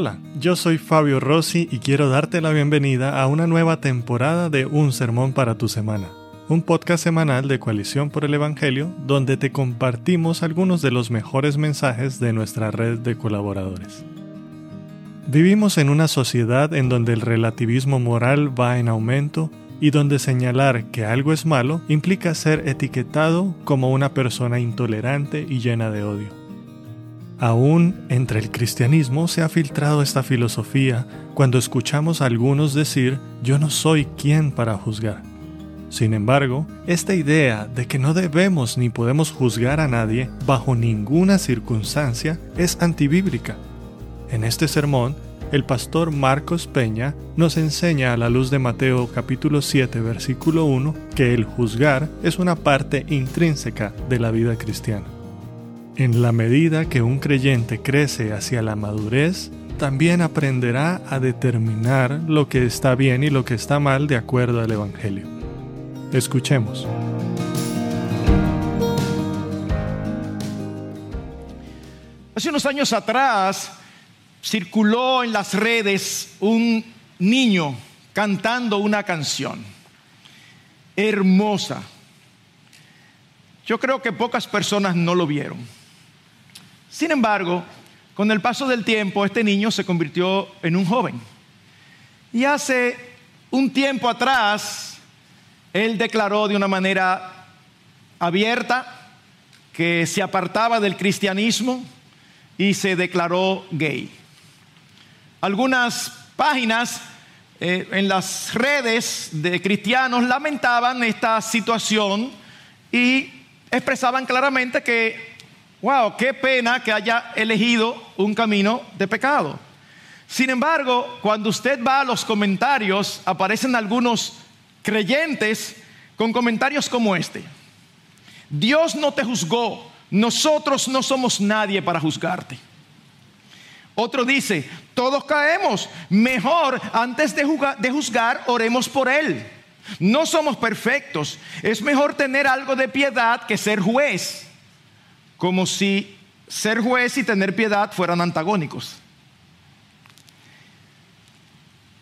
Hola, yo soy Fabio Rossi y quiero darte la bienvenida a una nueva temporada de Un Sermón para tu Semana, un podcast semanal de Coalición por el Evangelio donde te compartimos algunos de los mejores mensajes de nuestra red de colaboradores. Vivimos en una sociedad en donde el relativismo moral va en aumento y donde señalar que algo es malo implica ser etiquetado como una persona intolerante y llena de odio. Aún entre el cristianismo se ha filtrado esta filosofía cuando escuchamos a algunos decir yo no soy quien para juzgar. Sin embargo, esta idea de que no debemos ni podemos juzgar a nadie bajo ninguna circunstancia es antibíblica. En este sermón, el pastor Marcos Peña nos enseña a la luz de Mateo capítulo 7 versículo 1 que el juzgar es una parte intrínseca de la vida cristiana. En la medida que un creyente crece hacia la madurez, también aprenderá a determinar lo que está bien y lo que está mal de acuerdo al Evangelio. Escuchemos. Hace unos años atrás circuló en las redes un niño cantando una canción hermosa. Yo creo que pocas personas no lo vieron. Sin embargo, con el paso del tiempo, este niño se convirtió en un joven. Y hace un tiempo atrás, él declaró de una manera abierta que se apartaba del cristianismo y se declaró gay. Algunas páginas eh, en las redes de cristianos lamentaban esta situación y expresaban claramente que wow, qué pena que haya elegido un camino de pecado. Sin embargo, cuando usted va a los comentarios, aparecen algunos creyentes con comentarios como este. Dios no te juzgó, nosotros no somos nadie para juzgarte. Otro dice, todos caemos, mejor antes de, de juzgar, oremos por Él. No somos perfectos, es mejor tener algo de piedad que ser juez como si ser juez y tener piedad fueran antagónicos.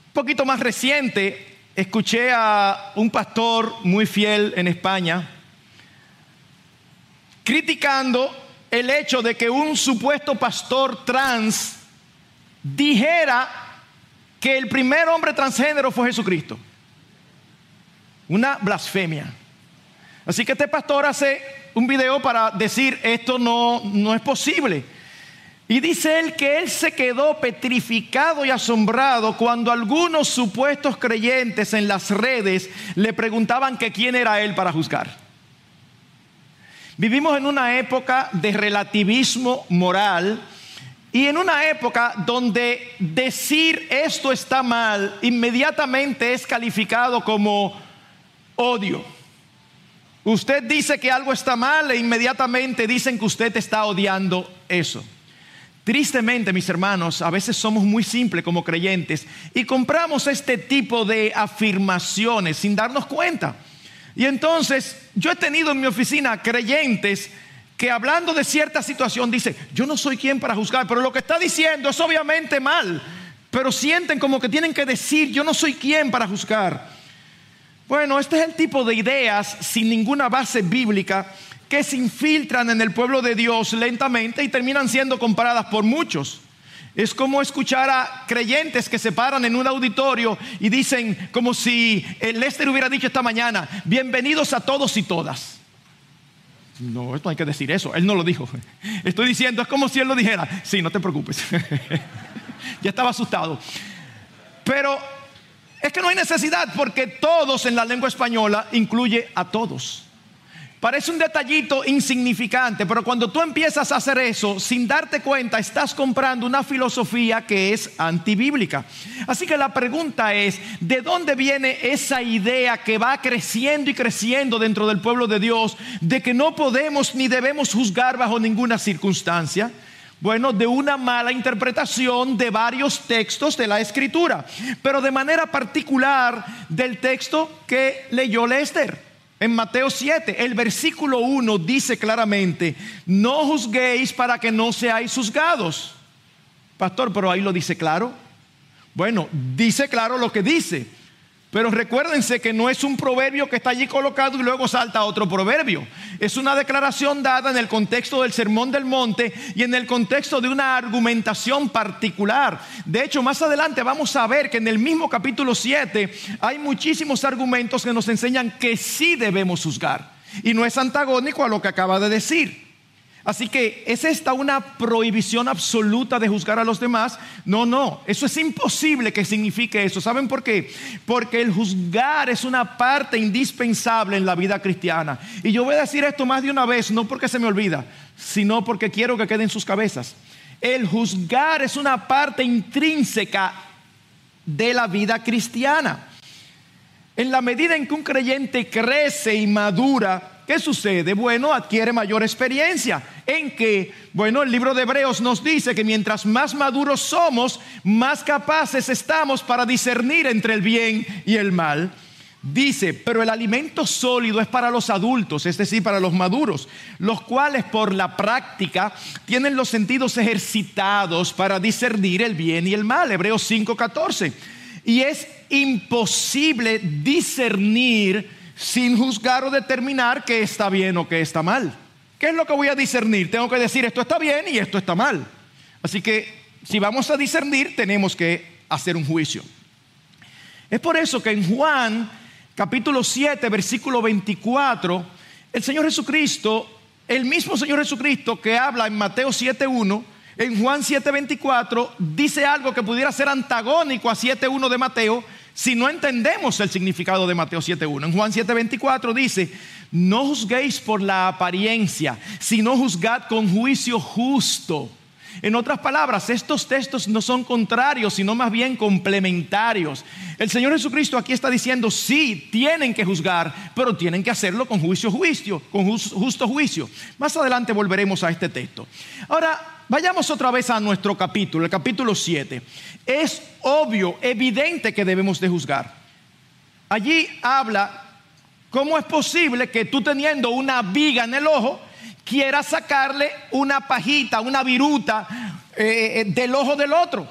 Un poquito más reciente, escuché a un pastor muy fiel en España criticando el hecho de que un supuesto pastor trans dijera que el primer hombre transgénero fue Jesucristo. Una blasfemia. Así que este pastor hace un video para decir esto no, no es posible. Y dice él que él se quedó petrificado y asombrado cuando algunos supuestos creyentes en las redes le preguntaban que quién era él para juzgar. Vivimos en una época de relativismo moral y en una época donde decir esto está mal inmediatamente es calificado como odio. Usted dice que algo está mal e inmediatamente dicen que usted está odiando eso. Tristemente, mis hermanos, a veces somos muy simples como creyentes y compramos este tipo de afirmaciones sin darnos cuenta. Y entonces yo he tenido en mi oficina creyentes que hablando de cierta situación dice, yo no soy quien para juzgar, pero lo que está diciendo es obviamente mal, pero sienten como que tienen que decir, yo no soy quien para juzgar. Bueno, este es el tipo de ideas sin ninguna base bíblica que se infiltran en el pueblo de Dios lentamente y terminan siendo comparadas por muchos. Es como escuchar a creyentes que se paran en un auditorio y dicen como si Lester hubiera dicho esta mañana, bienvenidos a todos y todas. No, esto hay que decir eso, él no lo dijo. Estoy diciendo, es como si él lo dijera. Sí, no te preocupes. ya estaba asustado. Pero es que no hay necesidad porque todos en la lengua española incluye a todos. Parece un detallito insignificante, pero cuando tú empiezas a hacer eso sin darte cuenta, estás comprando una filosofía que es antibíblica. Así que la pregunta es, ¿de dónde viene esa idea que va creciendo y creciendo dentro del pueblo de Dios de que no podemos ni debemos juzgar bajo ninguna circunstancia? Bueno, de una mala interpretación de varios textos de la escritura, pero de manera particular del texto que leyó Lester. En Mateo 7, el versículo 1 dice claramente, no juzguéis para que no seáis juzgados. Pastor, pero ahí lo dice claro. Bueno, dice claro lo que dice. Pero recuérdense que no es un proverbio que está allí colocado y luego salta otro proverbio. Es una declaración dada en el contexto del Sermón del Monte y en el contexto de una argumentación particular. De hecho, más adelante vamos a ver que en el mismo capítulo 7 hay muchísimos argumentos que nos enseñan que sí debemos juzgar. Y no es antagónico a lo que acaba de decir. Así que, ¿es esta una prohibición absoluta de juzgar a los demás? No, no, eso es imposible que signifique eso. ¿Saben por qué? Porque el juzgar es una parte indispensable en la vida cristiana. Y yo voy a decir esto más de una vez, no porque se me olvida, sino porque quiero que quede en sus cabezas. El juzgar es una parte intrínseca de la vida cristiana. En la medida en que un creyente crece y madura, ¿Qué sucede? Bueno, adquiere mayor experiencia. En que, bueno, el libro de Hebreos nos dice que mientras más maduros somos, más capaces estamos para discernir entre el bien y el mal. Dice, pero el alimento sólido es para los adultos, es decir, para los maduros, los cuales por la práctica tienen los sentidos ejercitados para discernir el bien y el mal. Hebreos 5:14. Y es imposible discernir sin juzgar o determinar qué está bien o qué está mal. ¿Qué es lo que voy a discernir? Tengo que decir esto está bien y esto está mal. Así que si vamos a discernir tenemos que hacer un juicio. Es por eso que en Juan capítulo 7 versículo 24 el Señor Jesucristo, el mismo Señor Jesucristo que habla en Mateo 7.1, en Juan 7.24 dice algo que pudiera ser antagónico a 7.1 de Mateo, si no entendemos el significado de Mateo 7.1. En Juan 7.24 dice, no juzguéis por la apariencia, sino juzgad con juicio justo. En otras palabras, estos textos no son contrarios, sino más bien complementarios. El Señor Jesucristo aquí está diciendo, sí, tienen que juzgar, pero tienen que hacerlo con juicio, juicio, con justo juicio. Más adelante volveremos a este texto. Ahora, Vayamos otra vez a nuestro capítulo, el capítulo 7. Es obvio, evidente que debemos de juzgar. Allí habla cómo es posible que tú teniendo una viga en el ojo, quieras sacarle una pajita, una viruta eh, eh, del ojo del otro.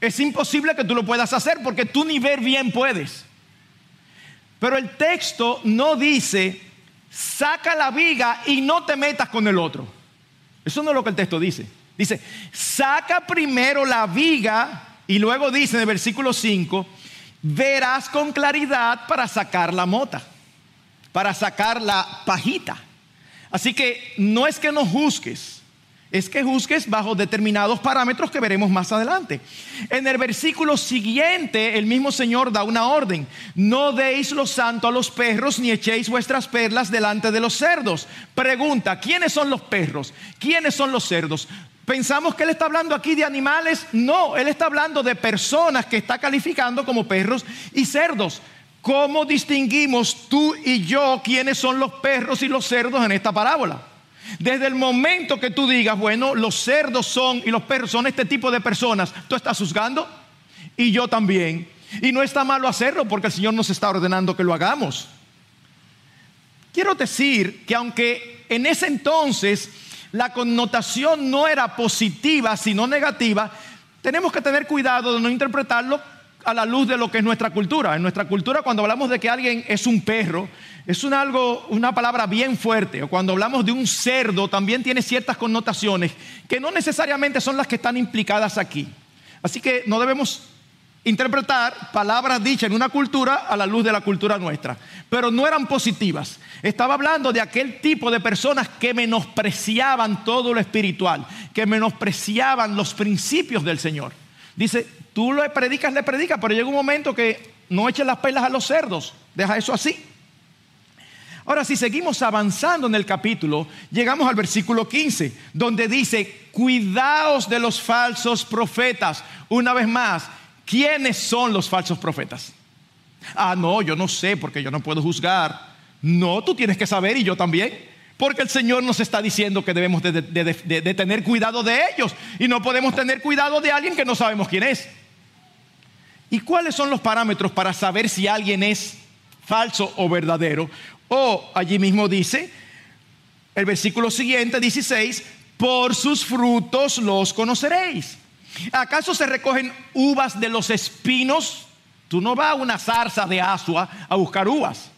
Es imposible que tú lo puedas hacer porque tú ni ver bien puedes. Pero el texto no dice, saca la viga y no te metas con el otro. Eso no es lo que el texto dice. Dice, saca primero la viga y luego dice en el versículo 5, verás con claridad para sacar la mota, para sacar la pajita. Así que no es que no juzgues, es que juzgues bajo determinados parámetros que veremos más adelante. En el versículo siguiente, el mismo Señor da una orden. No deis lo santo a los perros, ni echéis vuestras perlas delante de los cerdos. Pregunta, ¿quiénes son los perros? ¿Quiénes son los cerdos? ¿Pensamos que Él está hablando aquí de animales? No, Él está hablando de personas que está calificando como perros y cerdos. ¿Cómo distinguimos tú y yo quiénes son los perros y los cerdos en esta parábola? Desde el momento que tú digas, bueno, los cerdos son y los perros son este tipo de personas, tú estás juzgando y yo también. Y no está malo hacerlo porque el Señor nos está ordenando que lo hagamos. Quiero decir que aunque en ese entonces la connotación no era positiva, sino negativa, tenemos que tener cuidado de no interpretarlo a la luz de lo que es nuestra cultura. En nuestra cultura, cuando hablamos de que alguien es un perro, es algo, una palabra bien fuerte. O cuando hablamos de un cerdo, también tiene ciertas connotaciones que no necesariamente son las que están implicadas aquí. Así que no debemos interpretar palabras dichas en una cultura a la luz de la cultura nuestra. Pero no eran positivas. Estaba hablando de aquel tipo de personas que menospreciaban todo lo espiritual, que menospreciaban los principios del Señor. Dice, tú le predicas, le predicas, pero llega un momento que no eches las pelas a los cerdos. Deja eso así. Ahora, si seguimos avanzando en el capítulo, llegamos al versículo 15, donde dice, cuidaos de los falsos profetas. Una vez más, ¿quiénes son los falsos profetas? Ah, no, yo no sé porque yo no puedo juzgar. No, tú tienes que saber y yo también. Porque el Señor nos está diciendo que debemos de, tener cuidado de ellos y no podemos tener cuidado de alguien que no sabemos quién es. ¿Y cuáles son los parámetros para saber si alguien es falso o verdadero? O allí mismo dice, el versículo siguiente, 16, por sus frutos los conoceréis. ¿Acaso se recogen uvas de los espinos? Tú no vas a una zarza de asua a buscar uvas.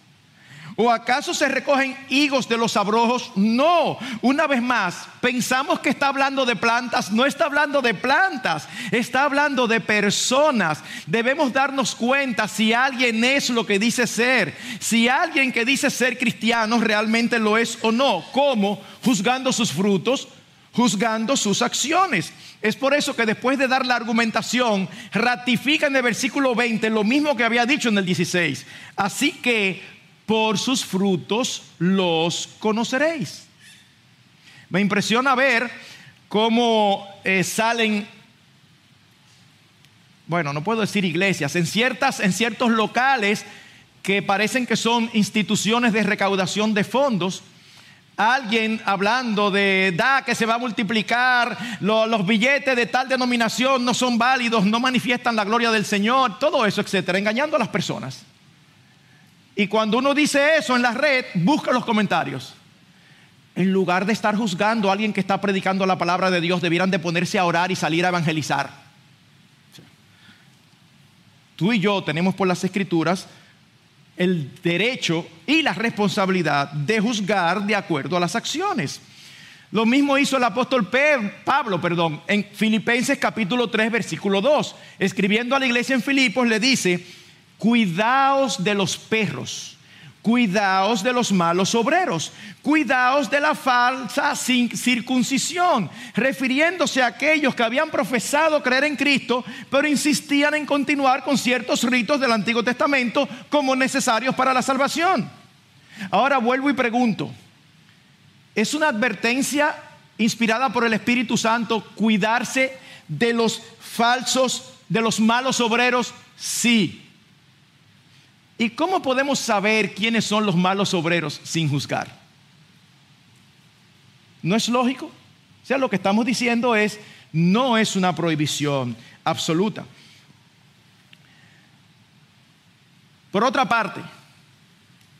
¿O acaso se recogen higos de los abrojos? No, una vez más, pensamos que está hablando de plantas, no está hablando de plantas, está hablando de personas. Debemos darnos cuenta si alguien es lo que dice ser, si alguien que dice ser cristiano realmente lo es o no. ¿Cómo? Juzgando sus frutos, juzgando sus acciones. Es por eso que después de dar la argumentación, ratifica en el versículo 20 lo mismo que había dicho en el 16. Así que por sus frutos los conoceréis. Me impresiona ver cómo eh, salen, bueno, no puedo decir iglesias, en, ciertas, en ciertos locales que parecen que son instituciones de recaudación de fondos, alguien hablando de da que se va a multiplicar, los billetes de tal denominación no son válidos, no manifiestan la gloria del Señor, todo eso, etcétera, engañando a las personas. Y cuando uno dice eso en la red, busca los comentarios. En lugar de estar juzgando a alguien que está predicando la palabra de Dios, debieran de ponerse a orar y salir a evangelizar. Tú y yo tenemos por las escrituras el derecho y la responsabilidad de juzgar de acuerdo a las acciones. Lo mismo hizo el apóstol Pablo, perdón, en Filipenses capítulo 3, versículo 2. Escribiendo a la iglesia en Filipos le dice, cuidaos de los perros, cuidaos de los malos obreros, cuidaos de la falsa circuncisión, refiriéndose a aquellos que habían profesado creer en Cristo, pero insistían en continuar con ciertos ritos del Antiguo Testamento como necesarios para la salvación. Ahora vuelvo y pregunto, ¿es una advertencia inspirada por el Espíritu Santo cuidarse de los falsos, de los malos obreros? Sí. ¿Y cómo podemos saber quiénes son los malos obreros sin juzgar? ¿No es lógico? O sea, lo que estamos diciendo es, no es una prohibición absoluta. Por otra parte,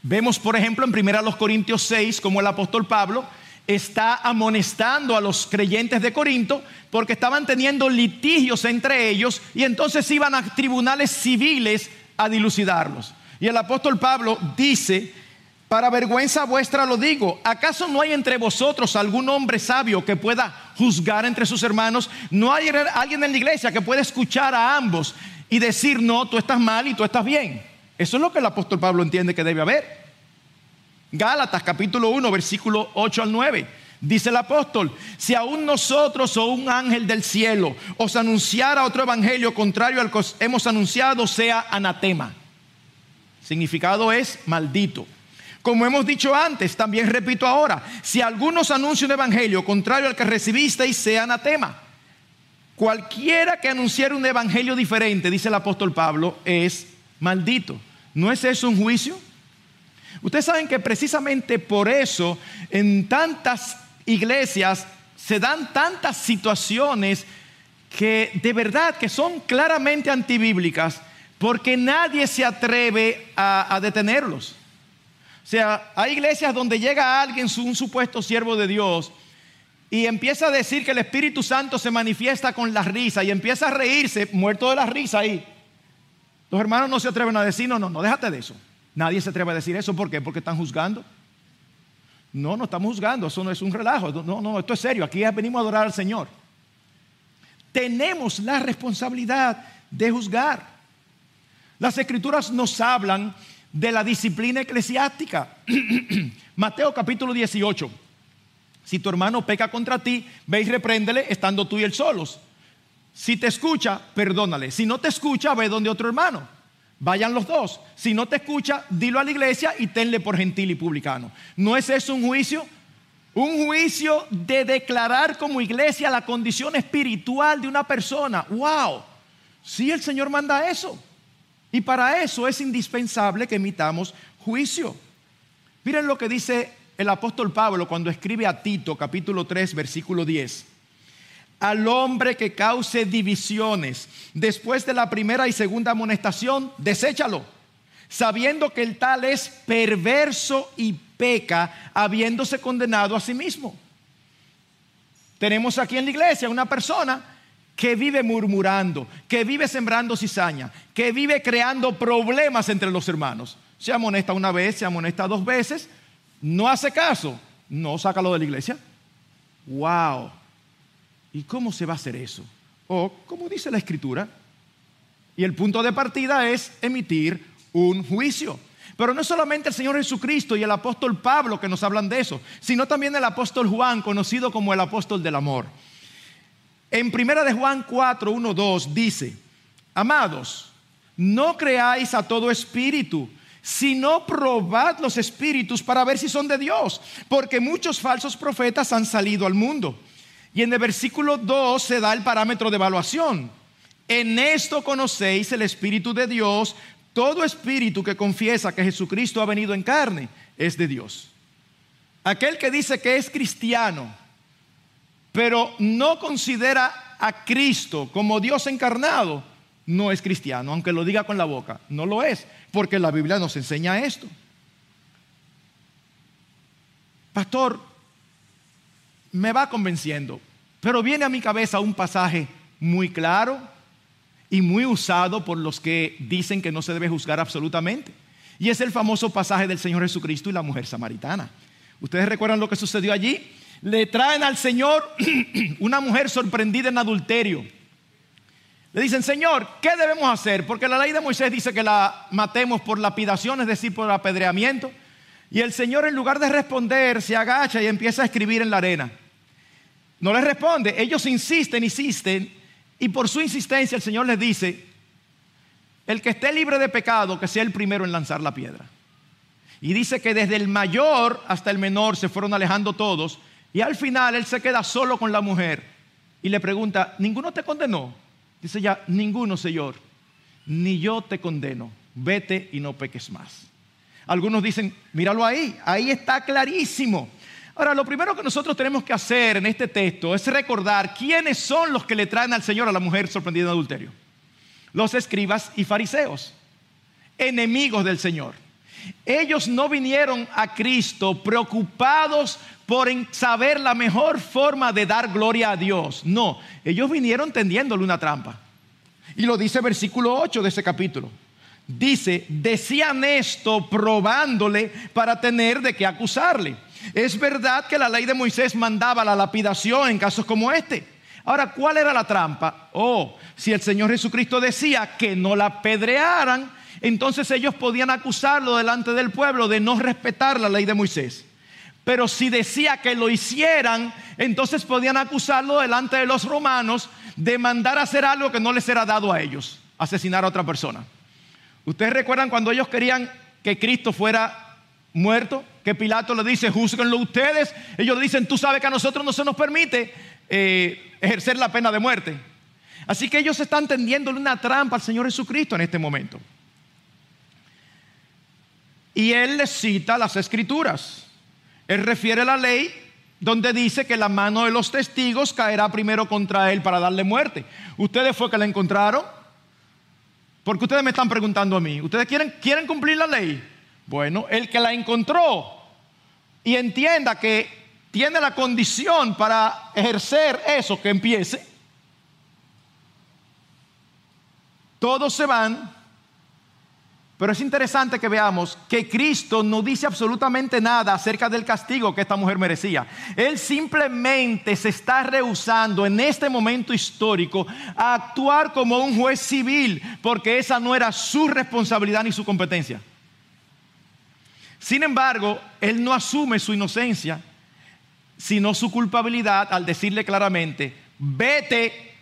vemos por ejemplo en 1 Corintios 6 como el apóstol Pablo está amonestando a los creyentes de Corinto porque estaban teniendo litigios entre ellos y entonces iban a tribunales civiles a dilucidarlos. Y el apóstol Pablo dice, para vergüenza vuestra lo digo, ¿acaso no hay entre vosotros algún hombre sabio que pueda juzgar entre sus hermanos? ¿No hay alguien en la iglesia que pueda escuchar a ambos y decir, no, tú estás mal y tú estás bien? Eso es lo que el apóstol Pablo entiende que debe haber. Gálatas capítulo 1, versículo 8 al 9. Dice el apóstol, si aún nosotros o un ángel del cielo os anunciara otro evangelio contrario al que hemos anunciado, sea anatema. Significado es maldito. Como hemos dicho antes, también repito ahora, si algunos anuncian un evangelio contrario al que recibisteis, sea anatema. Cualquiera que anunciara un evangelio diferente, dice el apóstol Pablo, es maldito. ¿No es eso un juicio? Ustedes saben que precisamente por eso en tantas iglesias se dan tantas situaciones que de verdad que son claramente antibíblicas porque nadie se atreve a, detenerlos. O sea, hay iglesias donde llega alguien, un supuesto siervo de Dios, y empieza a decir que el Espíritu Santo se manifiesta con la risa y empieza a reírse, muerto de la risa ahí. Los hermanos no se atreven a decir, no, no, no, déjate de eso. Nadie se atreve a decir eso. ¿Por qué? Porque están juzgando. No, no estamos juzgando, eso no es un relajo. No, no, esto es serio. Aquí venimos a adorar al Señor. Tenemos la responsabilidad de juzgar. Las escrituras nos hablan de la disciplina eclesiástica. Mateo capítulo 18. Si tu hermano peca contra ti, ve y repréndele estando tú y él solos. Si te escucha, perdónale. Si no te escucha, ve donde otro hermano. Vayan los dos. Si no te escucha, dilo a la iglesia y tenle por gentil y publicano. ¿No es eso un juicio? Un juicio de declarar como iglesia la condición espiritual de una persona. ¡Wow! Sí, el Señor manda eso. Y para eso es indispensable que emitamos juicio. Miren lo que dice el apóstol Pablo cuando escribe a Tito capítulo 3 versículo 10. Al hombre que cause divisiones después de la primera y segunda amonestación, deséchalo, sabiendo que el tal es perverso y peca, habiéndose condenado a sí mismo. Tenemos aquí en la iglesia una persona que vive murmurando, que vive sembrando cizaña, que vive creando problemas entre los hermanos. Se amonesta una vez, se amonesta dos veces, no hace caso, no sácalo de la iglesia. ¡Wow! ¿Y cómo se va a hacer eso? O, como dice la escritura, y el punto de partida es emitir un juicio. Pero no es solamente el Señor Jesucristo y el apóstol Pablo que nos hablan de eso, sino también el apóstol Juan, conocido como el apóstol del amor. En primera de Juan 4, 1, 2 dice, amados, no creáis a todo espíritu, sino probad los espíritus para ver si son de Dios, porque muchos falsos profetas han salido al mundo. Y en el versículo 2 se da el parámetro de evaluación. En esto conocéis el Espíritu de Dios. Todo espíritu que confiesa que Jesucristo ha venido en carne es de Dios. Aquel que dice que es cristiano, pero no considera a Cristo como Dios encarnado, no es cristiano, aunque lo diga con la boca. No lo es, porque la Biblia nos enseña esto. Pastor, me va convenciendo, pero viene a mi cabeza un pasaje muy claro y muy usado por los que dicen que no se debe juzgar absolutamente. Y es el famoso pasaje del Señor Jesucristo y la mujer samaritana. ¿Ustedes recuerdan lo que sucedió allí? Le traen al Señor una mujer sorprendida en adulterio. Le dicen, Señor, ¿qué debemos hacer? Porque la ley de Moisés dice que la matemos por lapidación, es decir, por apedreamiento. Y el Señor en lugar de responder se agacha y empieza a escribir en la arena. No les responde, ellos insisten, insisten, y por su insistencia el Señor les dice, el que esté libre de pecado, que sea el primero en lanzar la piedra. Y dice que desde el mayor hasta el menor se fueron alejando todos, y al final él se queda solo con la mujer y le pregunta, ¿ninguno te condenó? Dice ya, ninguno, Señor, ni yo te condeno, vete y no peques más. Algunos dicen, míralo ahí, ahí está clarísimo. Ahora, lo primero que nosotros tenemos que hacer en este texto es recordar quiénes son los que le traen al Señor a la mujer sorprendida en adulterio. Los escribas y fariseos, enemigos del Señor. Ellos no vinieron a Cristo preocupados por saber la mejor forma de dar gloria a Dios. No, ellos vinieron tendiéndole una trampa. Y lo dice versículo 8 de ese capítulo. Dice, decían esto probándole para tener de qué acusarle. Es verdad que la ley de Moisés mandaba la lapidación en casos como este. Ahora, ¿cuál era la trampa? Oh, si el Señor Jesucristo decía que no la apedrearan, entonces ellos podían acusarlo delante del pueblo de no respetar la ley de Moisés. Pero si decía que lo hicieran, entonces podían acusarlo delante de los romanos de mandar a hacer algo que no les era dado a ellos, asesinar a otra persona. ¿Ustedes recuerdan cuando ellos querían que Cristo fuera muerto, que Pilato le dice, juzguenlo ustedes. Ellos le dicen, tú sabes que a nosotros no se nos permite eh, ejercer la pena de muerte. Así que ellos están tendiéndole una trampa al Señor Jesucristo en este momento. Y él les cita las escrituras. Él refiere la ley donde dice que la mano de los testigos caerá primero contra él para darle muerte. ¿Ustedes fue que la encontraron? Porque ustedes me están preguntando a mí. ¿Ustedes quieren, quieren cumplir la ley? Bueno, el que la encontró y entienda que tiene la condición para ejercer eso, que empiece, todos se van, pero es interesante que veamos que Cristo no dice absolutamente nada acerca del castigo que esta mujer merecía. Él simplemente se está rehusando en este momento histórico a actuar como un juez civil, porque esa no era su responsabilidad ni su competencia. Sin embargo, él no asume su inocencia, sino su culpabilidad al decirle claramente, vete,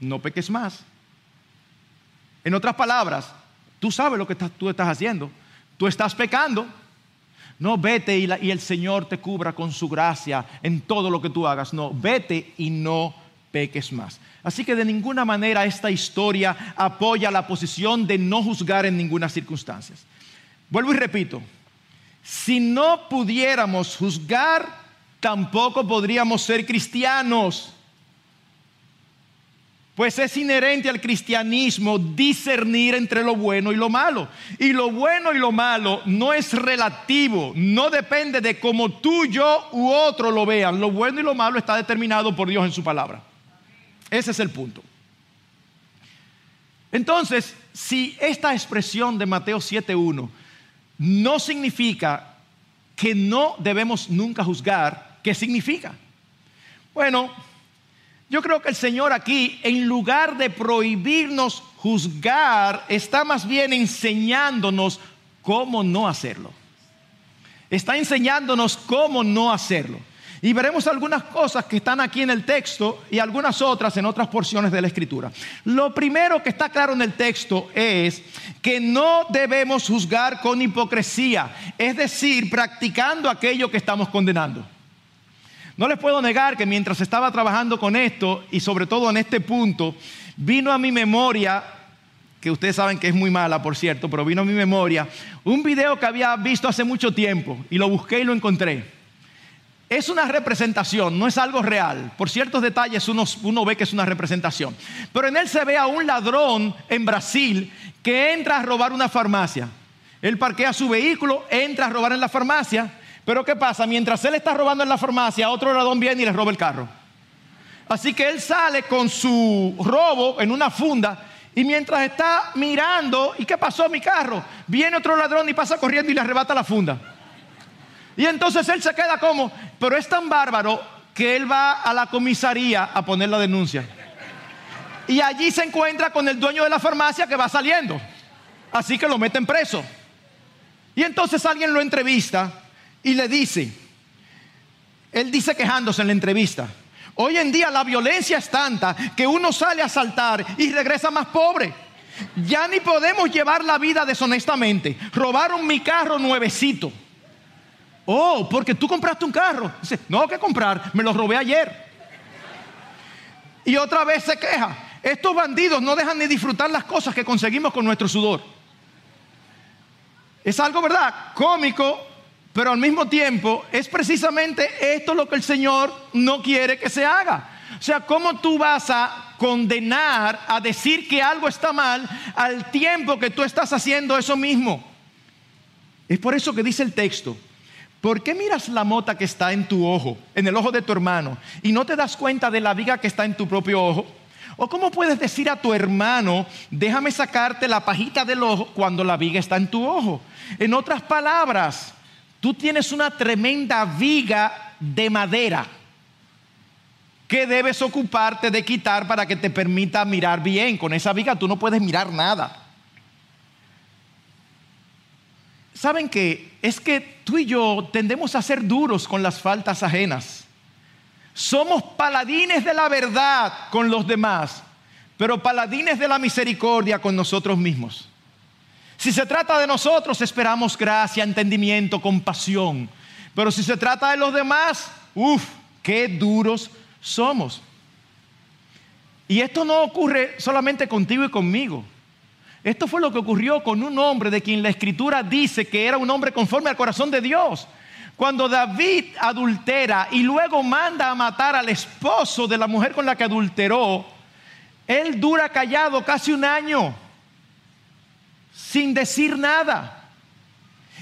no peques más. En otras palabras, tú sabes lo que tú estás haciendo, tú estás pecando. No vete y, el Señor te cubra con su gracia en todo lo que tú hagas. No, vete y no peques más. Así que de ninguna manera esta historia apoya la posición de no juzgar en ninguna circunstancia. Vuelvo y repito, si no pudiéramos juzgar, tampoco podríamos ser cristianos. Pues es inherente al cristianismo discernir entre lo bueno y lo malo. Y lo bueno y lo malo no es relativo, no depende de cómo tú, yo u otro lo vean. Lo bueno y lo malo está determinado por Dios en su palabra. Ese es el punto. Entonces, si esta expresión de Mateo 7.1 no significa que no debemos nunca juzgar, ¿qué significa? Bueno, yo creo que el Señor aquí, en lugar de prohibirnos juzgar, está más bien enseñándonos cómo no hacerlo. Está enseñándonos cómo no hacerlo. Y veremos algunas cosas que están aquí en el texto y algunas otras en otras porciones de la escritura. Lo primero que está claro en el texto es que no debemos juzgar con hipocresía, es decir, practicando aquello que estamos condenando. No les puedo negar que mientras estaba trabajando con esto y sobre todo en este punto, vino a mi memoria que ustedes saben que es muy mala, por cierto, pero vino a mi memoria, un video que había visto hace mucho tiempo y lo busqué y lo encontré. Es una representación, no es algo real. Por ciertos detalles uno, ve que es una representación. Pero en él se ve a un ladrón en Brasil que entra a robar una farmacia. Él parquea su vehículo, entra a robar en la farmacia. Pero ¿qué pasa? Mientras él está robando en la farmacia, otro ladrón viene y le roba el carro. Así que él sale con su robo en una funda y mientras está mirando, ¿y qué pasó mi carro? Viene otro ladrón y pasa corriendo y le arrebata la funda. Y entonces él se queda como, pero es tan bárbaro que él va a la comisaría a poner la denuncia. Y allí se encuentra con el dueño de la farmacia que va saliendo. Así que lo meten preso. Y entonces alguien lo entrevista y le dice, él dice quejándose en la entrevista, hoy en día la violencia es tanta que uno sale a saltar y regresa más pobre. Ya ni podemos llevar la vida deshonestamente. Robaron mi carro nuevecito. Oh, porque tú compraste un carro. Dice, no, que comprar, me lo robé ayer. Y otra vez se queja. Estos bandidos no dejan ni disfrutar las cosas que conseguimos con nuestro sudor. Es algo, ¿verdad? Cómico, pero al mismo tiempo es precisamente esto lo que el Señor no quiere que se haga. O sea, ¿cómo tú vas a condenar, a decir que algo está mal al tiempo que tú estás haciendo eso mismo? Es por eso que dice el texto, ¿Por qué miras la mota que está en tu ojo, en el ojo de tu hermano, y no te das cuenta de la viga que está en tu propio ojo? ¿O cómo puedes decir a tu hermano, déjame sacarte la pajita del ojo cuando la viga está en tu ojo? En otras palabras, tú tienes una tremenda viga de madera que debes ocuparte de quitar para que te permita mirar bien. Con esa viga tú no puedes mirar nada. ¿Saben qué? Es que tú y yo tendemos a ser duros con las faltas ajenas. Somos paladines de la verdad con los demás, pero paladines de la misericordia con nosotros mismos. Si se trata de nosotros, esperamos gracia, entendimiento, compasión. Pero si se trata de los demás, uff, qué duros somos. Y esto no ocurre solamente contigo y conmigo. Esto fue lo que ocurrió con un hombre de quien la escritura dice que era un hombre conforme al corazón de Dios. Cuando David adultera y luego manda a matar al esposo de la mujer con la que adulteró, él dura callado casi un año, sin decir nada.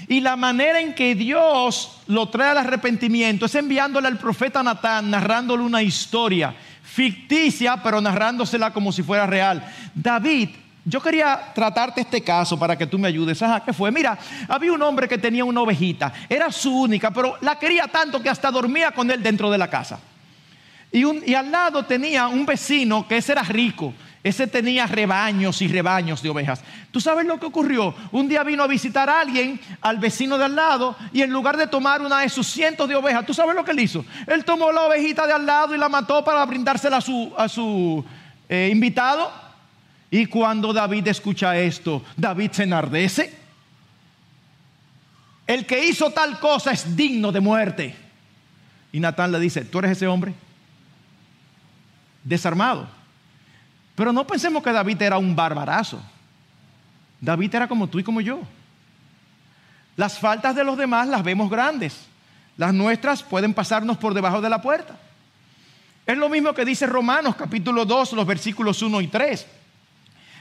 Y la manera en que Dios lo trae al arrepentimiento es enviándole al profeta Natán, narrándole una historia ficticia, pero narrándosela como si fuera real. David yo quería tratarte este caso para que tú me ayudes. Ajá, ¿qué fue? Mira, había un hombre que tenía una ovejita, era su única, pero la quería tanto que hasta dormía con él dentro de la casa. Y, y al lado tenía un vecino que ese era rico, ese tenía rebaños y rebaños de ovejas. ¿Tú sabes lo que ocurrió? Un día vino a visitar a alguien, al vecino de al lado, y en lugar de tomar una de sus cientos de ovejas, ¿tú sabes lo que él hizo? Él tomó la ovejita de al lado y la mató para brindársela a su, eh, invitado. Y cuando David escucha esto, David se enardece. El que hizo tal cosa es digno de muerte. Y Natán le dice, ¿tú eres ese hombre? Desarmado. Pero no pensemos que David era un barbarazo. David era como tú y como yo. Las faltas de los demás las vemos grandes. Las nuestras pueden pasarnos por debajo de la puerta. Es lo mismo que dice Romanos capítulo 2, los versículos 1 y 3.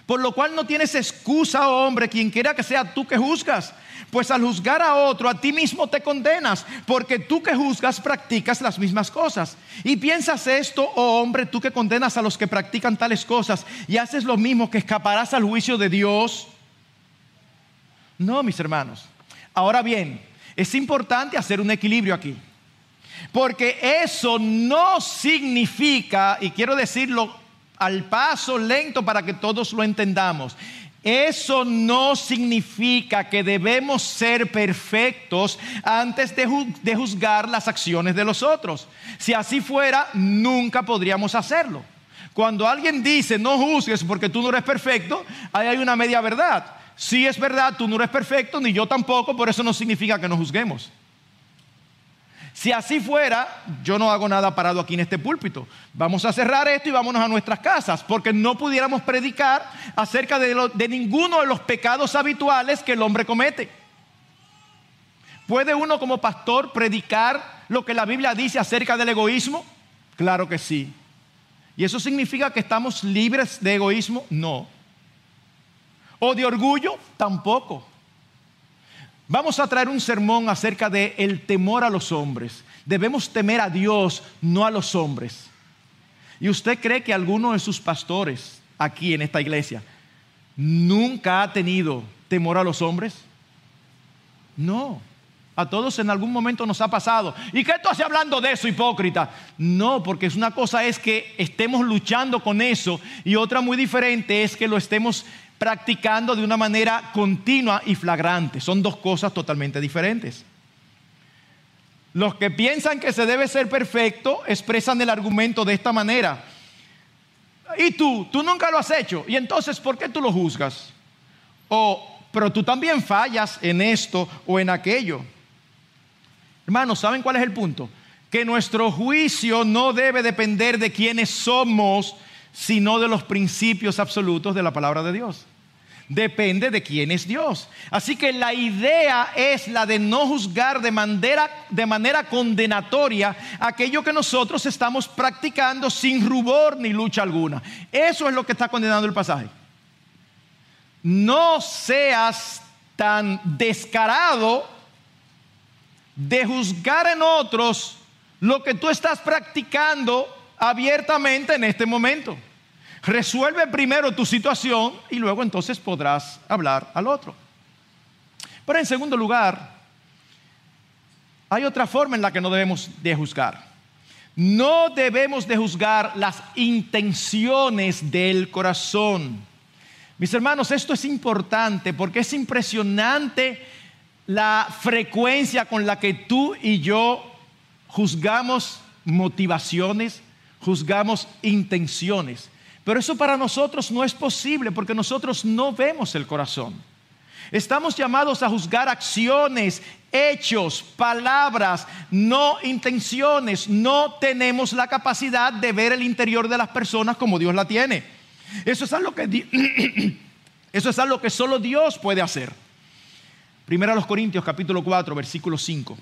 Por lo cual no tienes excusa, oh hombre, quien quiera que sea tú que juzgas. Pues al juzgar a otro, a ti mismo te condenas, porque tú que juzgas practicas las mismas cosas. Y piensas esto, oh hombre, tú que condenas a los que practican tales cosas y haces lo mismo que escaparás al juicio de Dios. No, mis hermanos. Ahora bien, es importante hacer un equilibrio aquí. Porque eso no significa, y quiero decirlo al paso lento para que todos lo entendamos, eso no significa que debemos ser perfectos antes de, juzgar las acciones de los otros. Si así fuera, nunca podríamos hacerlo. Cuando alguien dice no juzgues porque tú no eres perfecto, ahí hay una media verdad. Si es verdad, tú no eres perfecto, ni yo tampoco, por eso no significa que no juzguemos. Si así fuera, yo no hago nada parado aquí en este púlpito. Vamos a cerrar esto y vámonos a nuestras casas, porque no pudiéramos predicar acerca de, de ninguno de los pecados habituales que el hombre comete. ¿Puede uno como pastor predicar lo que la Biblia dice acerca del egoísmo? Claro que sí. ¿Y eso significa que estamos libres de egoísmo? No. ¿O de orgullo? Tampoco. Vamos a traer un sermón acerca de el temor a los hombres. Debemos temer a Dios, no a los hombres. ¿Y usted cree que alguno de sus pastores aquí en esta iglesia nunca ha tenido temor a los hombres? No. A todos en algún momento nos ha pasado. ¿Y qué tú haces hablando de eso, hipócrita? No, porque es una cosa es que estemos luchando con eso y otra muy diferente es que lo estemos practicando de una manera continua y flagrante. Son dos cosas totalmente diferentes. Los que piensan que se debe ser perfecto expresan el argumento de esta manera. Y tú, tú nunca lo has hecho. Y entonces, ¿por qué tú lo juzgas? O, pero tú también fallas en esto o en aquello. Hermanos, ¿saben cuál es el punto? Que nuestro juicio no debe depender de quiénes somos, sino de los principios absolutos de la palabra de Dios depende de quién es Dios. Así que la idea es la de no juzgar de manera, de manera condenatoria aquello que nosotros estamos practicando sin rubor ni lucha alguna. Eso es lo que está condenando el pasaje. No seas tan descarado de juzgar en otros lo que tú estás practicando abiertamente en este momento. Resuelve primero tu situación y luego entonces podrás hablar al otro. Pero en segundo lugar, hay otra forma en la que no debemos de juzgar. No debemos de juzgar las intenciones del corazón. Mis hermanos, esto es importante porque es impresionante la frecuencia con la que tú y yo juzgamos motivaciones, juzgamos intenciones. Pero eso para nosotros no es posible porque nosotros no vemos el corazón. Estamos llamados a juzgar acciones, hechos, palabras, no intenciones. No tenemos la capacidad de ver el interior de las personas como Dios la tiene. Eso es algo que, eso es algo que solo Dios puede hacer. Primero a los Corintios capítulo 4 versículo 5.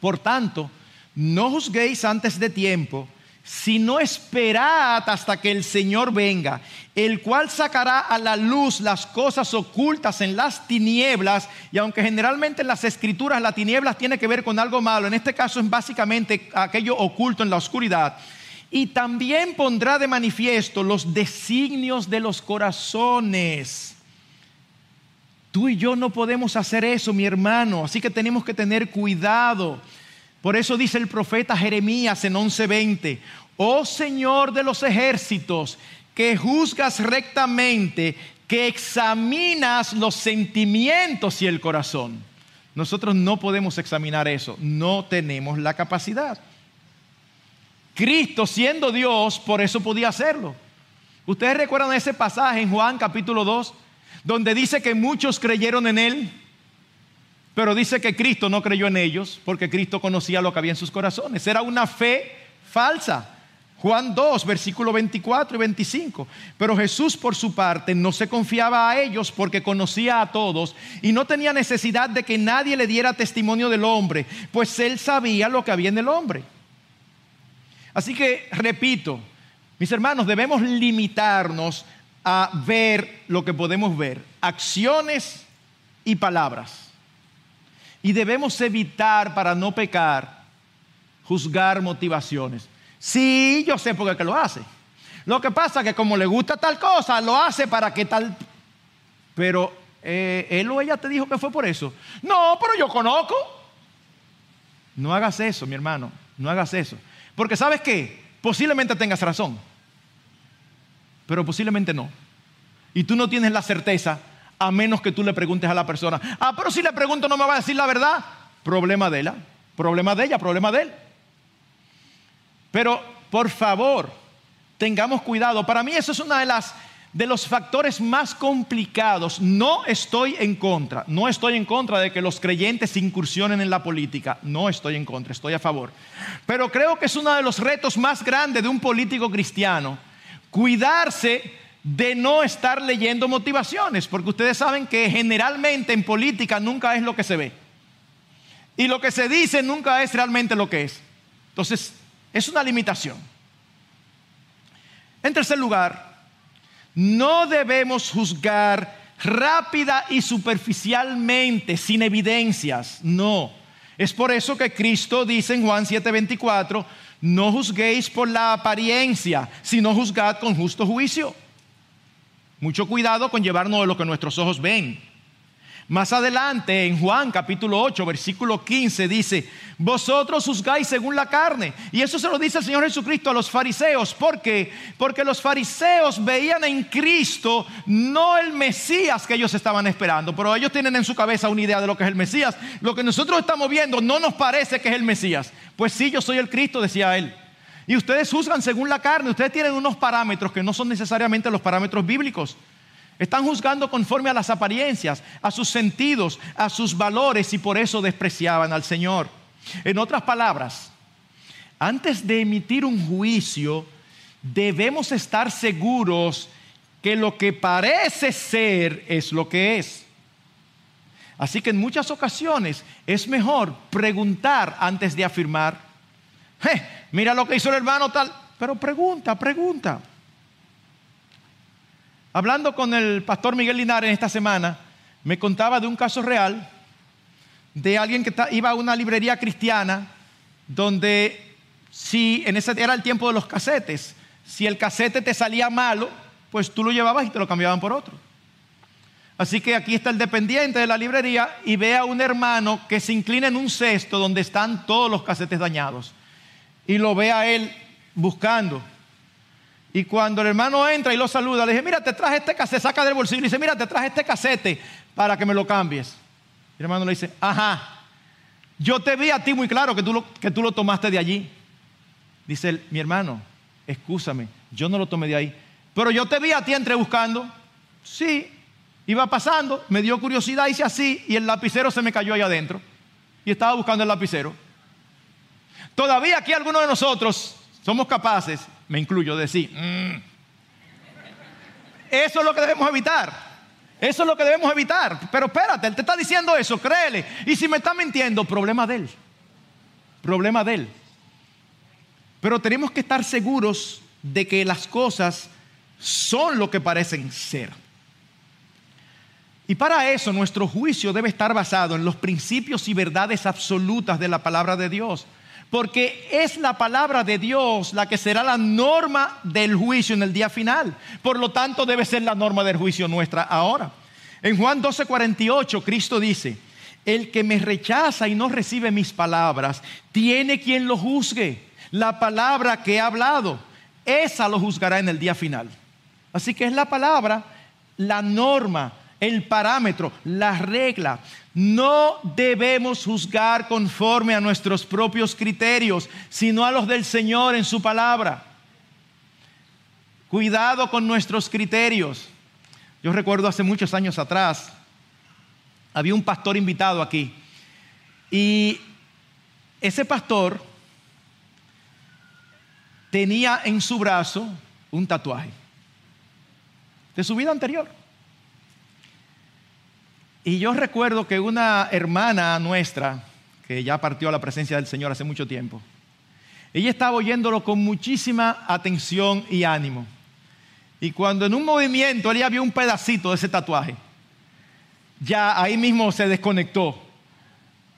Por tanto, no juzguéis antes de tiempo sino esperad hasta que el Señor venga, el cual sacará a la luz las cosas ocultas en las tinieblas, y aunque generalmente en las escrituras la tinieblas tiene que ver con algo malo, en este caso es básicamente aquello oculto en la oscuridad, y también pondrá de manifiesto los designios de los corazones. Tú y yo no podemos hacer eso, mi hermano, así que tenemos que tener cuidado. Por eso dice el profeta Jeremías en 11:20, oh Señor de los ejércitos, que juzgas rectamente, que examinas los sentimientos y el corazón. Nosotros no podemos examinar eso, no tenemos la capacidad. Cristo siendo Dios, por eso podía hacerlo. Ustedes recuerdan ese pasaje en Juan capítulo 2, donde dice que muchos creyeron en Él, pero dice que Cristo no creyó en ellos porque Cristo conocía lo que había en sus corazones. Era una fe falsa. Juan 2, versículo 24 y 25. Pero Jesús por su parte no se confiaba a ellos porque conocía a todos y no tenía necesidad de que nadie le diera testimonio del hombre, pues él sabía lo que había en el hombre. Así que, repito, mis hermanos, debemos limitarnos a ver lo que podemos ver, acciones y palabras. Y debemos evitar para no pecar, juzgar motivaciones. Sí, yo sé por qué lo hace. Lo que pasa es que como le gusta tal cosa, lo hace para que tal... Pero eh, él o ella te dijo que fue por eso. No, pero yo conozco. No hagas eso, mi hermano. No hagas eso. Porque sabes qué? Posiblemente tengas razón. Pero posiblemente no. Y tú no tienes la certeza a menos que tú le preguntes a la persona. Ah, pero si le pregunto no me va a decir la verdad. Problema de ella. Problema de ella, problema de él. Pero por favor, tengamos cuidado. Para mí eso es una de las de los factores más complicados. No estoy en contra, no estoy en contra de que los creyentes incursionen en la política, no estoy en contra, estoy a favor. Pero creo que es uno de los retos más grandes de un político cristiano, cuidarse de no estar leyendo motivaciones, porque ustedes saben que generalmente en política nunca es lo que se ve. Y lo que se dice nunca es realmente lo que es. Entonces, es una limitación. En tercer lugar, no debemos juzgar rápida y superficialmente, sin evidencias. No. Es por eso que Cristo dice en Juan 7:24, no juzguéis por la apariencia, sino juzgad con justo juicio. Mucho cuidado con llevarnos de lo que nuestros ojos ven. Más adelante, en Juan capítulo 8, versículo 15, dice, vosotros juzgáis según la carne. Y eso se lo dice el Señor Jesucristo a los fariseos. ¿Por qué? Porque los fariseos veían en Cristo no el Mesías que ellos estaban esperando, pero ellos tienen en su cabeza una idea de lo que es el Mesías. Lo que nosotros estamos viendo no nos parece que es el Mesías. Pues sí, yo soy el Cristo, decía él. Y ustedes juzgan según la carne, ustedes tienen unos parámetros que no son necesariamente los parámetros bíblicos. Están juzgando conforme a las apariencias, a sus sentidos, a sus valores y por eso despreciaban al Señor. En otras palabras, antes de emitir un juicio, debemos estar seguros que lo que parece ser es lo que es. Así que en muchas ocasiones es mejor preguntar antes de afirmar. mira lo que hizo el hermano tal, pero pregunta, pregunta. Hablando con el pastor Miguel Linares esta semana, me contaba de un caso real de alguien que iba a una librería cristiana donde si en ese era el tiempo de los casetes, si el casete te salía malo, pues tú lo llevabas y te lo cambiaban por otro. Así que aquí está el dependiente de la librería y ve a un hermano que se inclina en un cesto donde están todos los casetes dañados. Y lo ve a él buscando. Y cuando el hermano entra y lo saluda, le dice, mira, te traje este casete, saca del bolsillo y dice, mira, te traje este casete para que me lo cambies. Y el hermano le dice, ajá, yo te vi a ti muy claro que tú lo, que tú lo tomaste de allí. Dice él, mi hermano, escúchame, yo no lo tomé de ahí. Pero yo te vi a ti entre buscando. Sí, iba pasando, me dio curiosidad, hice así y el lapicero se me cayó ahí adentro. Y estaba buscando el lapicero. Todavía aquí algunos de nosotros somos capaces me incluyo, decir, mm". eso es lo que debemos evitar. Eso es lo que debemos evitar. Pero espérate, él te está diciendo eso, créele. Y si me está mintiendo, problema de él. Problema de él. Pero tenemos que estar seguros de que las cosas son lo que parecen ser. Y para eso nuestro juicio debe estar basado en los principios y verdades absolutas de la palabra de Dios porque es la palabra de Dios la que será la norma del juicio en el día final. Por lo tanto, debe ser la norma del juicio nuestra ahora. En Juan 12:48, Cristo dice, el que me rechaza y no recibe mis palabras, tiene quien lo juzgue. La palabra que he hablado, esa lo juzgará en el día final. Así que es la palabra, la norma, el parámetro, la regla. No debemos juzgar conforme a nuestros propios criterios, sino a los del Señor en su palabra. Cuidado con nuestros criterios. Yo recuerdo hace muchos años atrás, había un pastor invitado aquí y ese pastor tenía en su brazo un tatuaje de su vida anterior. Y yo recuerdo que una hermana nuestra, que ya partió a la presencia del Señor hace mucho tiempo, ella estaba oyéndolo con muchísima atención y ánimo. Y cuando en un movimiento él ya vio un pedacito de ese tatuaje, ya ahí mismo se desconectó.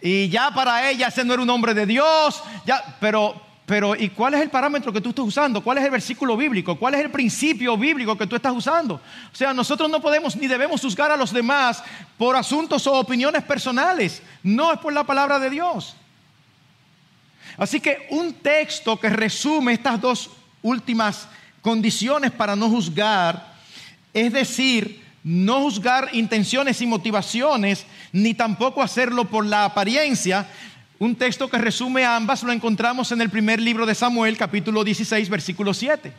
Y ya para ella ese no era un hombre de Dios, ya, pero, pero ¿y cuál es el parámetro que tú estás usando? ¿Cuál es el versículo bíblico? ¿Cuál es el principio bíblico que tú estás usando? O sea, nosotros no podemos ni debemos juzgar a los demás por asuntos o opiniones personales, no es por la palabra de Dios. Así que un texto que resume estas dos últimas condiciones para no juzgar, es decir, no juzgar intenciones y motivaciones, ni tampoco hacerlo por la apariencia. Un texto que resume ambas lo encontramos en el primer libro de Samuel, capítulo 16, versículo 7.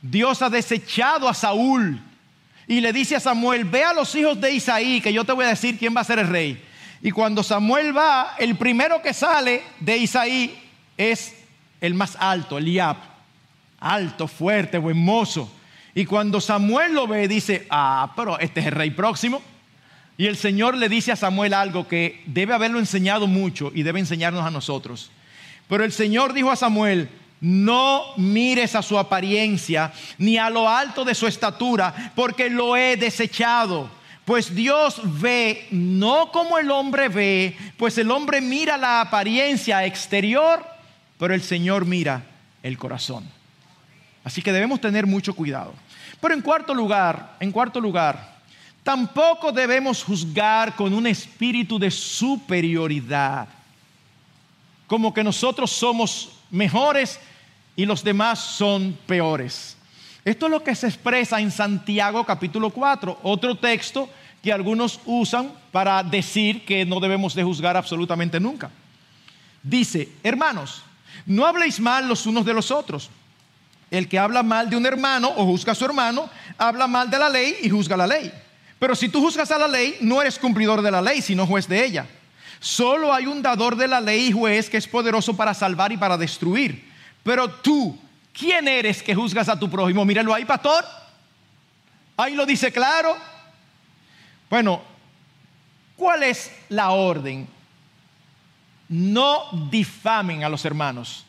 Dios ha desechado a Saúl y le dice a Samuel, ve a los hijos de Isaí, que yo te voy a decir quién va a ser el rey. Y cuando Samuel va, el primero que sale de Isaí es el más alto, Eliab. Alto, fuerte, buen mozo. Y cuando Samuel lo ve, dice, ah, pero este es el rey próximo. Y el Señor le dice a Samuel algo que debe haberlo enseñado mucho y debe enseñarnos a nosotros. Pero el Señor dijo a Samuel, no mires a su apariencia ni a lo alto de su estatura, porque lo he desechado. Pues Dios ve no como el hombre ve, pues el hombre mira la apariencia exterior, pero el Señor mira el corazón. Así que debemos tener mucho cuidado. Pero en cuarto lugar, en cuarto lugar, tampoco debemos juzgar con un espíritu de superioridad, como que nosotros somos mejores y los demás son peores. Esto es lo que se expresa en Santiago capítulo 4, otro texto que algunos usan para decir que no debemos de juzgar absolutamente nunca. Dice, hermanos, no habléis mal los unos de los otros. El que habla mal de un hermano o juzga a su hermano, habla mal de la ley y juzga la ley. Pero si tú juzgas a la ley, no eres cumplidor de la ley, sino juez de ella. Solo hay un dador de la ley y juez que es poderoso para salvar y para destruir. Pero tú, ¿quién eres que juzgas a tu prójimo? Míralo ahí, pastor. Ahí lo dice claro. Bueno, ¿cuál es la orden? No difamen a los hermanos.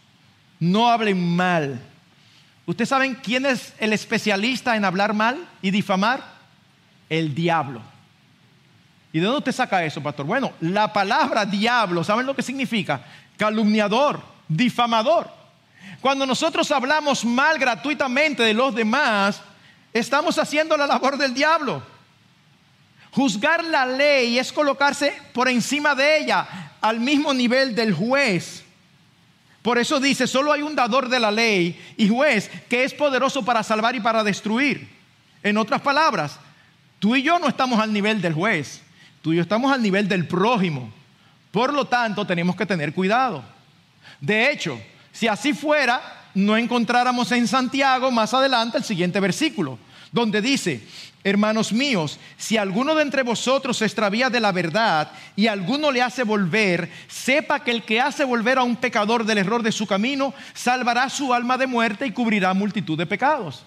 No hablen mal ¿Ustedes saben quién es el especialista en hablar mal y difamar? El diablo. ¿Y de dónde usted saca eso, pastor? Bueno, la palabra diablo, ¿saben lo que significa? Calumniador, difamador. Cuando nosotros hablamos mal gratuitamente de los demás, estamos haciendo la labor del diablo. Juzgar la ley es colocarse por encima de ella, al mismo nivel del juez. Por eso dice, solo hay un dador de la ley y juez que es poderoso para salvar y para destruir. En otras palabras, tú y yo no estamos al nivel del juez, tú y yo estamos al nivel del prójimo. Por lo tanto, tenemos que tener cuidado. De hecho, si así fuera, no encontráramos en Santiago más adelante el siguiente versículo, donde dice, Hermanos míos, si alguno de entre vosotros se extravía de la verdad y alguno le hace volver, sepa que el que hace volver a un pecador del error de su camino, salvará su alma de muerte y cubrirá multitud de pecados.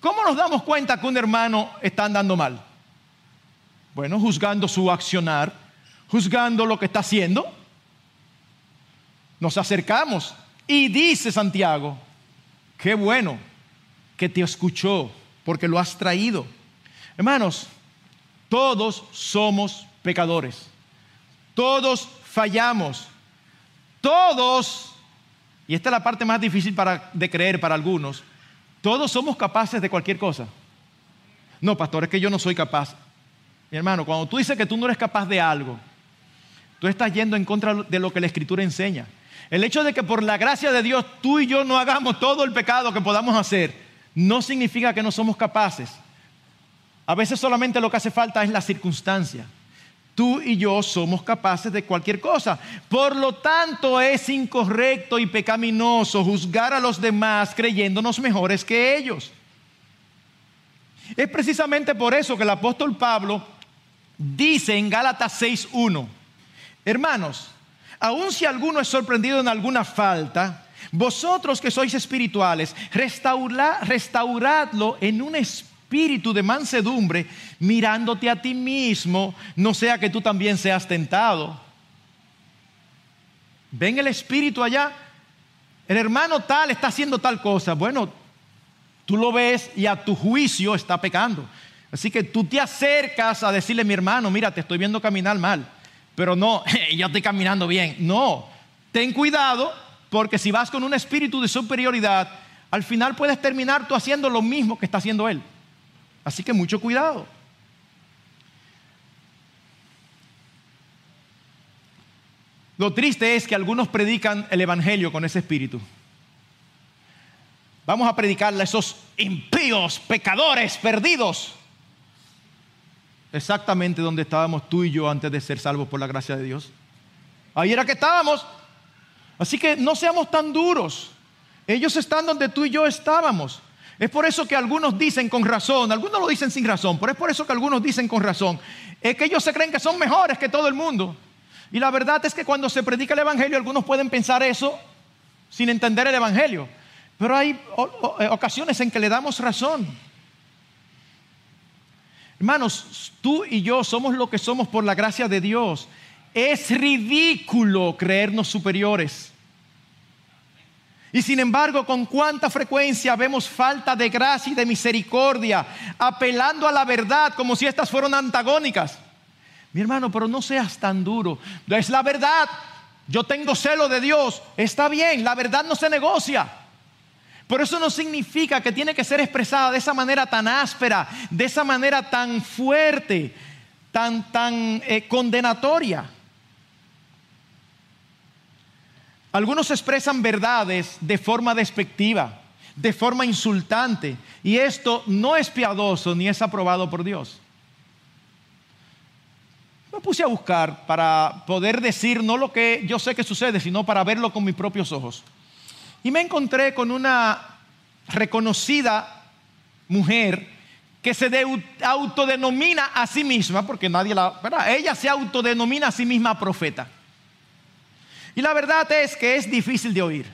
¿Cómo nos damos cuenta que un hermano está andando mal? Bueno, juzgando su accionar, juzgando lo que está haciendo. Nos acercamos y dice Santiago, qué bueno que te escuchó, porque lo has traído. Hermanos, todos somos pecadores. Todos fallamos. Todos, y esta es la parte más difícil para, de creer para algunos, todos somos capaces de cualquier cosa. No, pastor, es que yo no soy capaz. Mi hermano, cuando tú dices que tú no eres capaz de algo, tú estás yendo en contra de lo que la Escritura enseña. El hecho de que por la gracia de Dios tú y yo no hagamos todo el pecado que podamos hacer, no significa que no somos capaces. A veces solamente lo que hace falta es la circunstancia. Tú y yo somos capaces de cualquier cosa. Por lo tanto, es incorrecto y pecaminoso juzgar a los demás creyéndonos mejores que ellos. Es precisamente por eso que el apóstol Pablo dice en Gálatas 6.1, hermanos, aun si alguno es sorprendido en alguna falta, vosotros que sois espirituales, restauradlo en un espíritu de mansedumbre, mirándote a ti mismo, no sea que tú también seas tentado. ¿Ven el espíritu allá? el hermano tal está haciendo tal cosa. Bueno, tú lo ves y a tu juicio está pecando. Así que tú te acercas a decirle, mi hermano, mira, te estoy viendo caminar mal. Pero no, yo estoy caminando bien. No, ten cuidado porque si vas con un espíritu de superioridad, al final puedes terminar tú haciendo lo mismo que está haciendo él. Así que mucho cuidado. Lo triste es que algunos predican el Evangelio con ese espíritu. Vamos a predicarle a esos impíos, pecadores, perdidos. Exactamente donde estábamos tú y yo antes de ser salvos por la gracia de Dios. Ahí era que estábamos. Así que no seamos tan duros. Ellos están donde tú y yo estábamos. Es por eso que algunos dicen con razón, algunos lo dicen sin razón, pero es por eso que algunos dicen con razón, es que ellos se creen que son mejores que todo el mundo. Y la verdad es que cuando se predica el Evangelio, algunos pueden pensar eso sin entender el Evangelio. Pero hay eh, ocasiones en que le damos razón. Hermanos, tú y yo somos lo que somos por la gracia de Dios. Es ridículo creernos superiores. Y sin embargo, con cuánta frecuencia vemos falta de gracia y de misericordia, apelando a la verdad como si estas fueran antagónicas. Mi hermano, pero no seas tan duro. Es la verdad. Yo tengo celo de Dios. Está bien, la verdad no se negocia. Pero eso no significa que tiene que ser expresada de esa manera tan áspera, de esa manera tan fuerte, tan, tan eh, condenatoria. Algunos expresan verdades de forma despectiva, de forma insultante, y esto no es piadoso ni es aprobado por Dios me puse a buscar para poder decir no lo que yo sé que sucede, sino para verlo con mis propios ojos. Y me encontré con una reconocida mujer que se autodenomina a sí misma, porque nadie la, ella se autodenomina a sí misma profeta. Y la verdad es que es difícil de oír.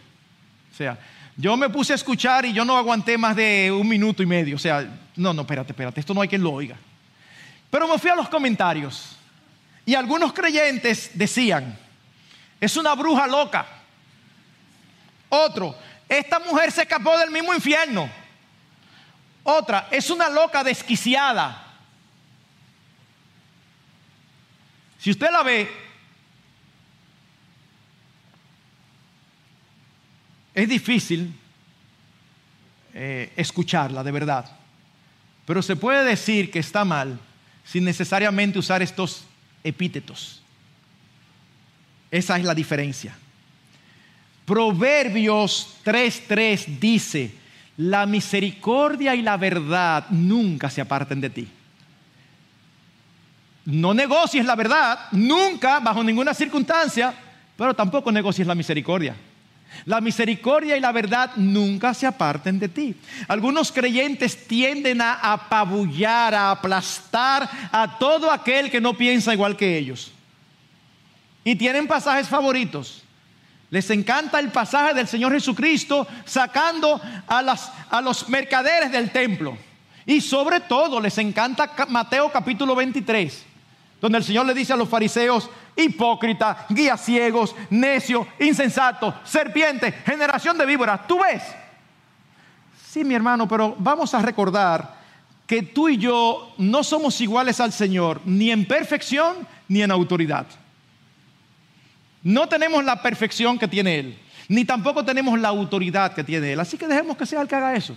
O sea, yo me puse a escuchar y yo no aguanté más de un minuto y medio. O sea, no, no, espérate, espérate, esto no hay quien lo oiga. Pero me fui a los comentarios y algunos creyentes decían, es una bruja loca. Otro, esta mujer se escapó del mismo infierno. Otra, es una loca desquiciada. Si usted la ve, es difícil eh, escucharla de verdad. Pero se puede decir que está mal sin necesariamente usar estos epítetos. Esa es la diferencia. Proverbios 3:3 dice, la misericordia y la verdad nunca se aparten de ti. No negocies la verdad, nunca, bajo ninguna circunstancia, pero tampoco negocies la misericordia. La misericordia y la verdad nunca se aparten de ti. Algunos creyentes tienden a apabullar, a aplastar a todo aquel que no piensa igual que ellos. Y tienen pasajes favoritos. Les encanta el pasaje del Señor Jesucristo sacando a, a los mercaderes del templo. Y sobre todo les encanta Mateo capítulo 23 donde el Señor le dice a los fariseos, hipócrita, guías ciegos, necio, insensato, serpiente, generación de víboras. ¿Tú ves? Sí, mi hermano, pero vamos a recordar que tú y yo no somos iguales al Señor, ni en perfección ni en autoridad. No tenemos la perfección que tiene Él, ni tampoco tenemos la autoridad que tiene Él. Así que dejemos que sea el que haga eso.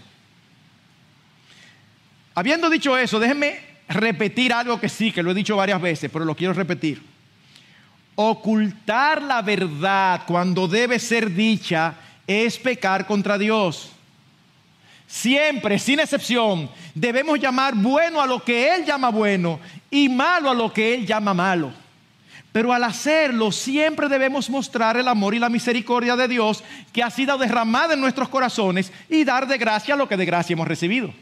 Habiendo dicho eso, déjenme repetir algo que sí, que lo he dicho varias veces, pero lo quiero repetir. Ocultar la verdad cuando debe ser dicha es pecar contra Dios. Siempre, sin excepción, debemos llamar bueno a lo que Él llama bueno y malo a lo que Él llama malo. Pero al hacerlo siempre debemos mostrar el amor y la misericordia de Dios que ha sido derramada en nuestros corazones y dar de gracia lo que de gracia hemos recibido.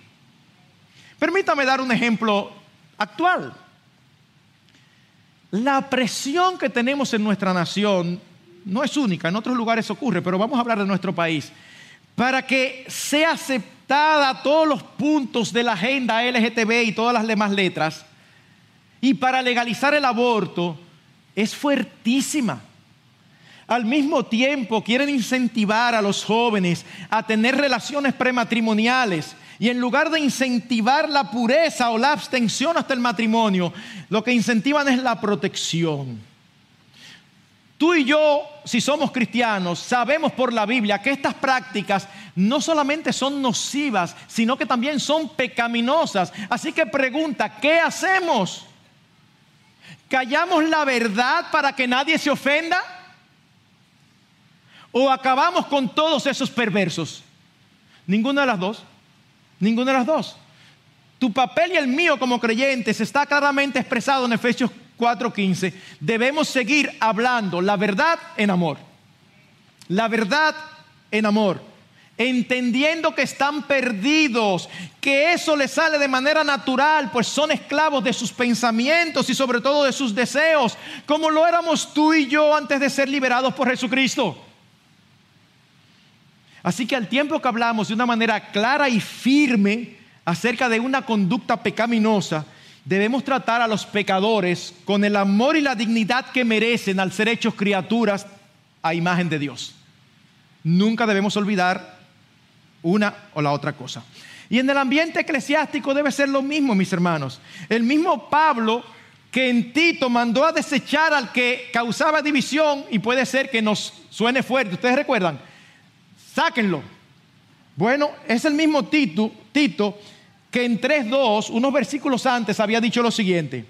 Permítame dar un ejemplo actual. La presión que tenemos en nuestra nación no es única, en otros lugares ocurre, pero vamos a hablar de nuestro país. Para que sea aceptada todos los puntos de la agenda LGTB y todas las demás letras, y para legalizar el aborto, es fuertísima. Al mismo tiempo quieren incentivar a los jóvenes a tener relaciones prematrimoniales y en lugar de incentivar la pureza o la abstención hasta el matrimonio, lo que incentivan es la protección. Tú y yo, si somos cristianos, sabemos por la Biblia que estas prácticas no solamente son nocivas, sino que también son pecaminosas. Así que pregunta, ¿qué hacemos? ¿Callamos la verdad para que nadie se ofenda? ¿O acabamos con todos esos perversos? Ninguna de las dos. Ninguna de las dos. Tu papel y el mío como creyentes está claramente expresado en Efesios 4:15. Debemos seguir hablando la verdad en amor. La verdad en amor. Entendiendo que están perdidos, que eso les sale de manera natural, pues son esclavos de sus pensamientos y sobre todo de sus deseos, como lo éramos tú y yo antes de ser liberados por Jesucristo. Así que al tiempo que hablamos de una manera clara y firme acerca de una conducta pecaminosa, debemos tratar a los pecadores con el amor y la dignidad que merecen al ser hechos criaturas a imagen de Dios. Nunca debemos olvidar una o la otra cosa. Y en el ambiente eclesiástico debe ser lo mismo, mis hermanos. El mismo Pablo que en Tito mandó a desechar al que causaba división, y puede ser que nos suene fuerte, ustedes recuerdan, sáquenlo. Bueno, es el mismo Tito, Tito que en 3.2, unos versículos antes, había dicho lo siguiente,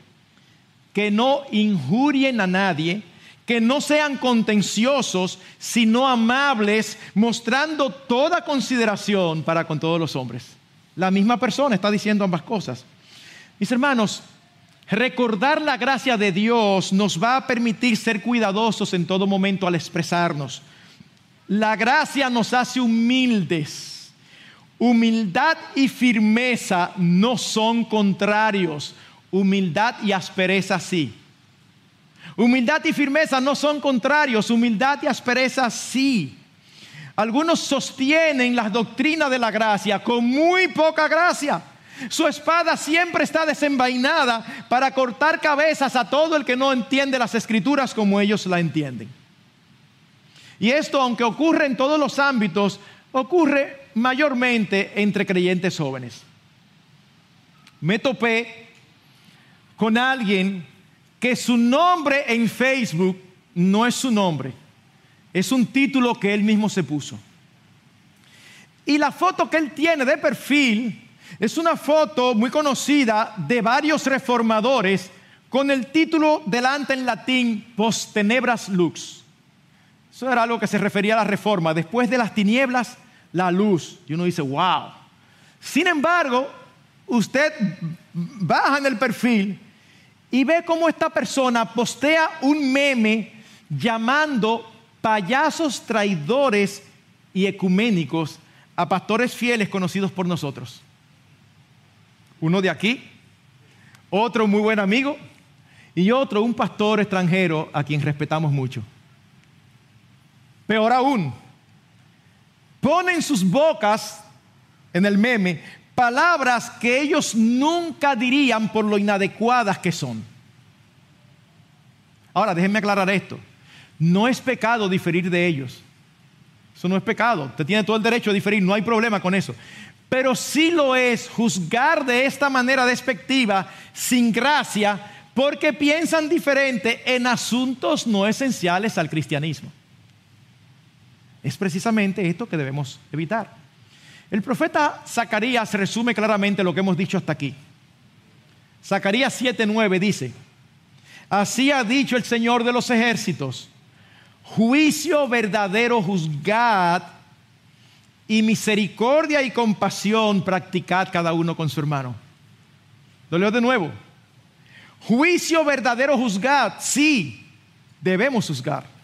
que no injurien a nadie, que no sean contenciosos, sino amables, mostrando toda consideración para con todos los hombres. La misma persona está diciendo ambas cosas. Mis hermanos, recordar la gracia de Dios nos va a permitir ser cuidadosos en todo momento al expresarnos. La gracia nos hace humildes. Humildad y firmeza no son contrarios. Humildad y aspereza sí. Humildad y firmeza no son contrarios. Humildad y aspereza sí. Algunos sostienen las doctrinas de la gracia con muy poca gracia. Su espada siempre está desenvainada para cortar cabezas a todo el que no entiende las escrituras como ellos la entienden. Y esto, aunque ocurre en todos los ámbitos, ocurre mayormente entre creyentes jóvenes. Me topé con alguien que su nombre en Facebook no es su nombre, es un título que él mismo se puso. Y la foto que él tiene de perfil es una foto muy conocida de varios reformadores con el título delante en latín Post tenebras lux. Eso era algo que se refería a la reforma. Después de las tinieblas, la luz. Y uno dice, wow. Sin embargo, usted baja en el perfil y ve cómo esta persona postea un meme llamando payasos traidores y ecuménicos a pastores fieles conocidos por nosotros. Uno de aquí, otro muy buen amigo y otro un pastor extranjero a quien respetamos mucho. Peor aún, ponen sus bocas en el meme palabras que ellos nunca dirían por lo inadecuadas que son. Ahora, déjenme aclarar esto. No es pecado diferir de ellos. Eso no es pecado. Usted tiene todo el derecho a diferir, no hay problema con eso. Pero sí lo es juzgar de esta manera despectiva, sin gracia, porque piensan diferente en asuntos no esenciales al cristianismo. Es precisamente esto que debemos evitar. El profeta Zacarías resume claramente lo que hemos dicho hasta aquí. Zacarías 7:9 dice, así ha dicho el Señor de los ejércitos, juicio verdadero juzgad y misericordia y compasión practicad cada uno con su hermano. Lo leo de nuevo. Juicio verdadero juzgad, sí, debemos juzgar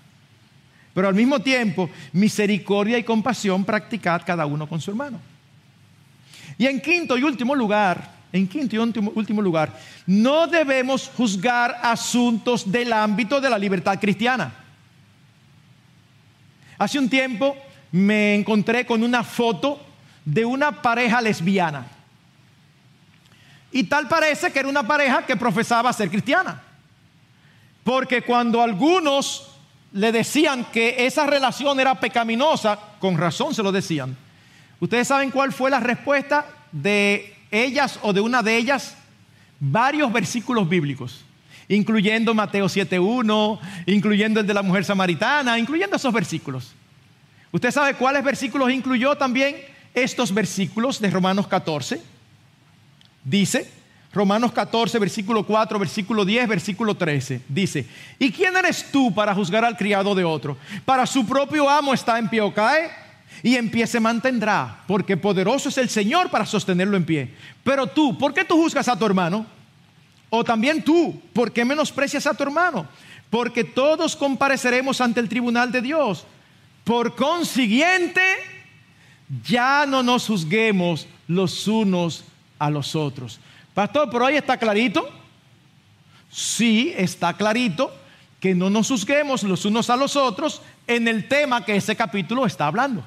pero al mismo tiempo, misericordia y compasión practicad cada uno con su hermano. Y en quinto y último lugar, en quinto y último, último lugar, no debemos juzgar asuntos del ámbito de la libertad cristiana. Hace un tiempo me encontré con una foto de una pareja lesbiana. Y tal parece que era una pareja que profesaba ser cristiana. Porque cuando algunos le decían que esa relación era pecaminosa, con razón se lo decían. ¿Ustedes saben cuál fue la respuesta de ellas o de una de ellas? Varios versículos bíblicos, incluyendo Mateo 7.1, incluyendo el de la mujer samaritana, incluyendo esos versículos. ¿Usted sabe cuáles versículos incluyó también? Estos versículos de Romanos 14. Dice, Romanos 14, versículo 4, versículo 10, versículo 13. Dice, ¿y quién eres tú para juzgar al criado de otro? Para su propio amo está en pie o cae y en pie se mantendrá, porque poderoso es el Señor para sostenerlo en pie. Pero tú, ¿por qué tú juzgas a tu hermano? O también tú, ¿por qué menosprecias a tu hermano? Porque todos compareceremos ante el tribunal de Dios. Por consiguiente, ya no nos juzguemos los unos a los otros. Pastor, pero ahí está clarito. Sí, está clarito que no nos juzguemos los unos a los otros en el tema que ese capítulo está hablando.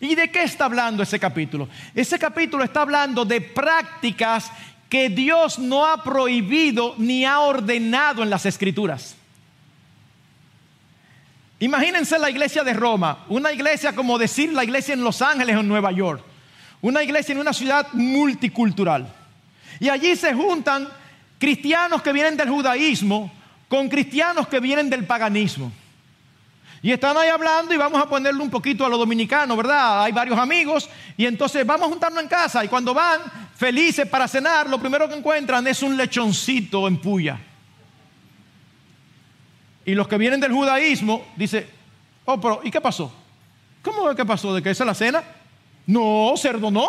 ¿Y de qué está hablando ese capítulo? Ese capítulo está hablando de prácticas que Dios no ha prohibido ni ha ordenado en las escrituras. Imagínense la iglesia de Roma, una iglesia como decir la iglesia en Los Ángeles o en Nueva York, una iglesia en una ciudad multicultural. Y allí se juntan cristianos que vienen del judaísmo con cristianos que vienen del paganismo. Y están ahí hablando y vamos a ponerle un poquito a lo dominicano, ¿verdad? Hay varios amigos y entonces vamos a juntarnos en casa y cuando van felices para cenar, lo primero que encuentran es un lechoncito en puya. Y los que vienen del judaísmo dicen, oh, pero ¿y qué pasó? ¿Cómo que pasó? ¿De que esa es la cena? No, cerdo no.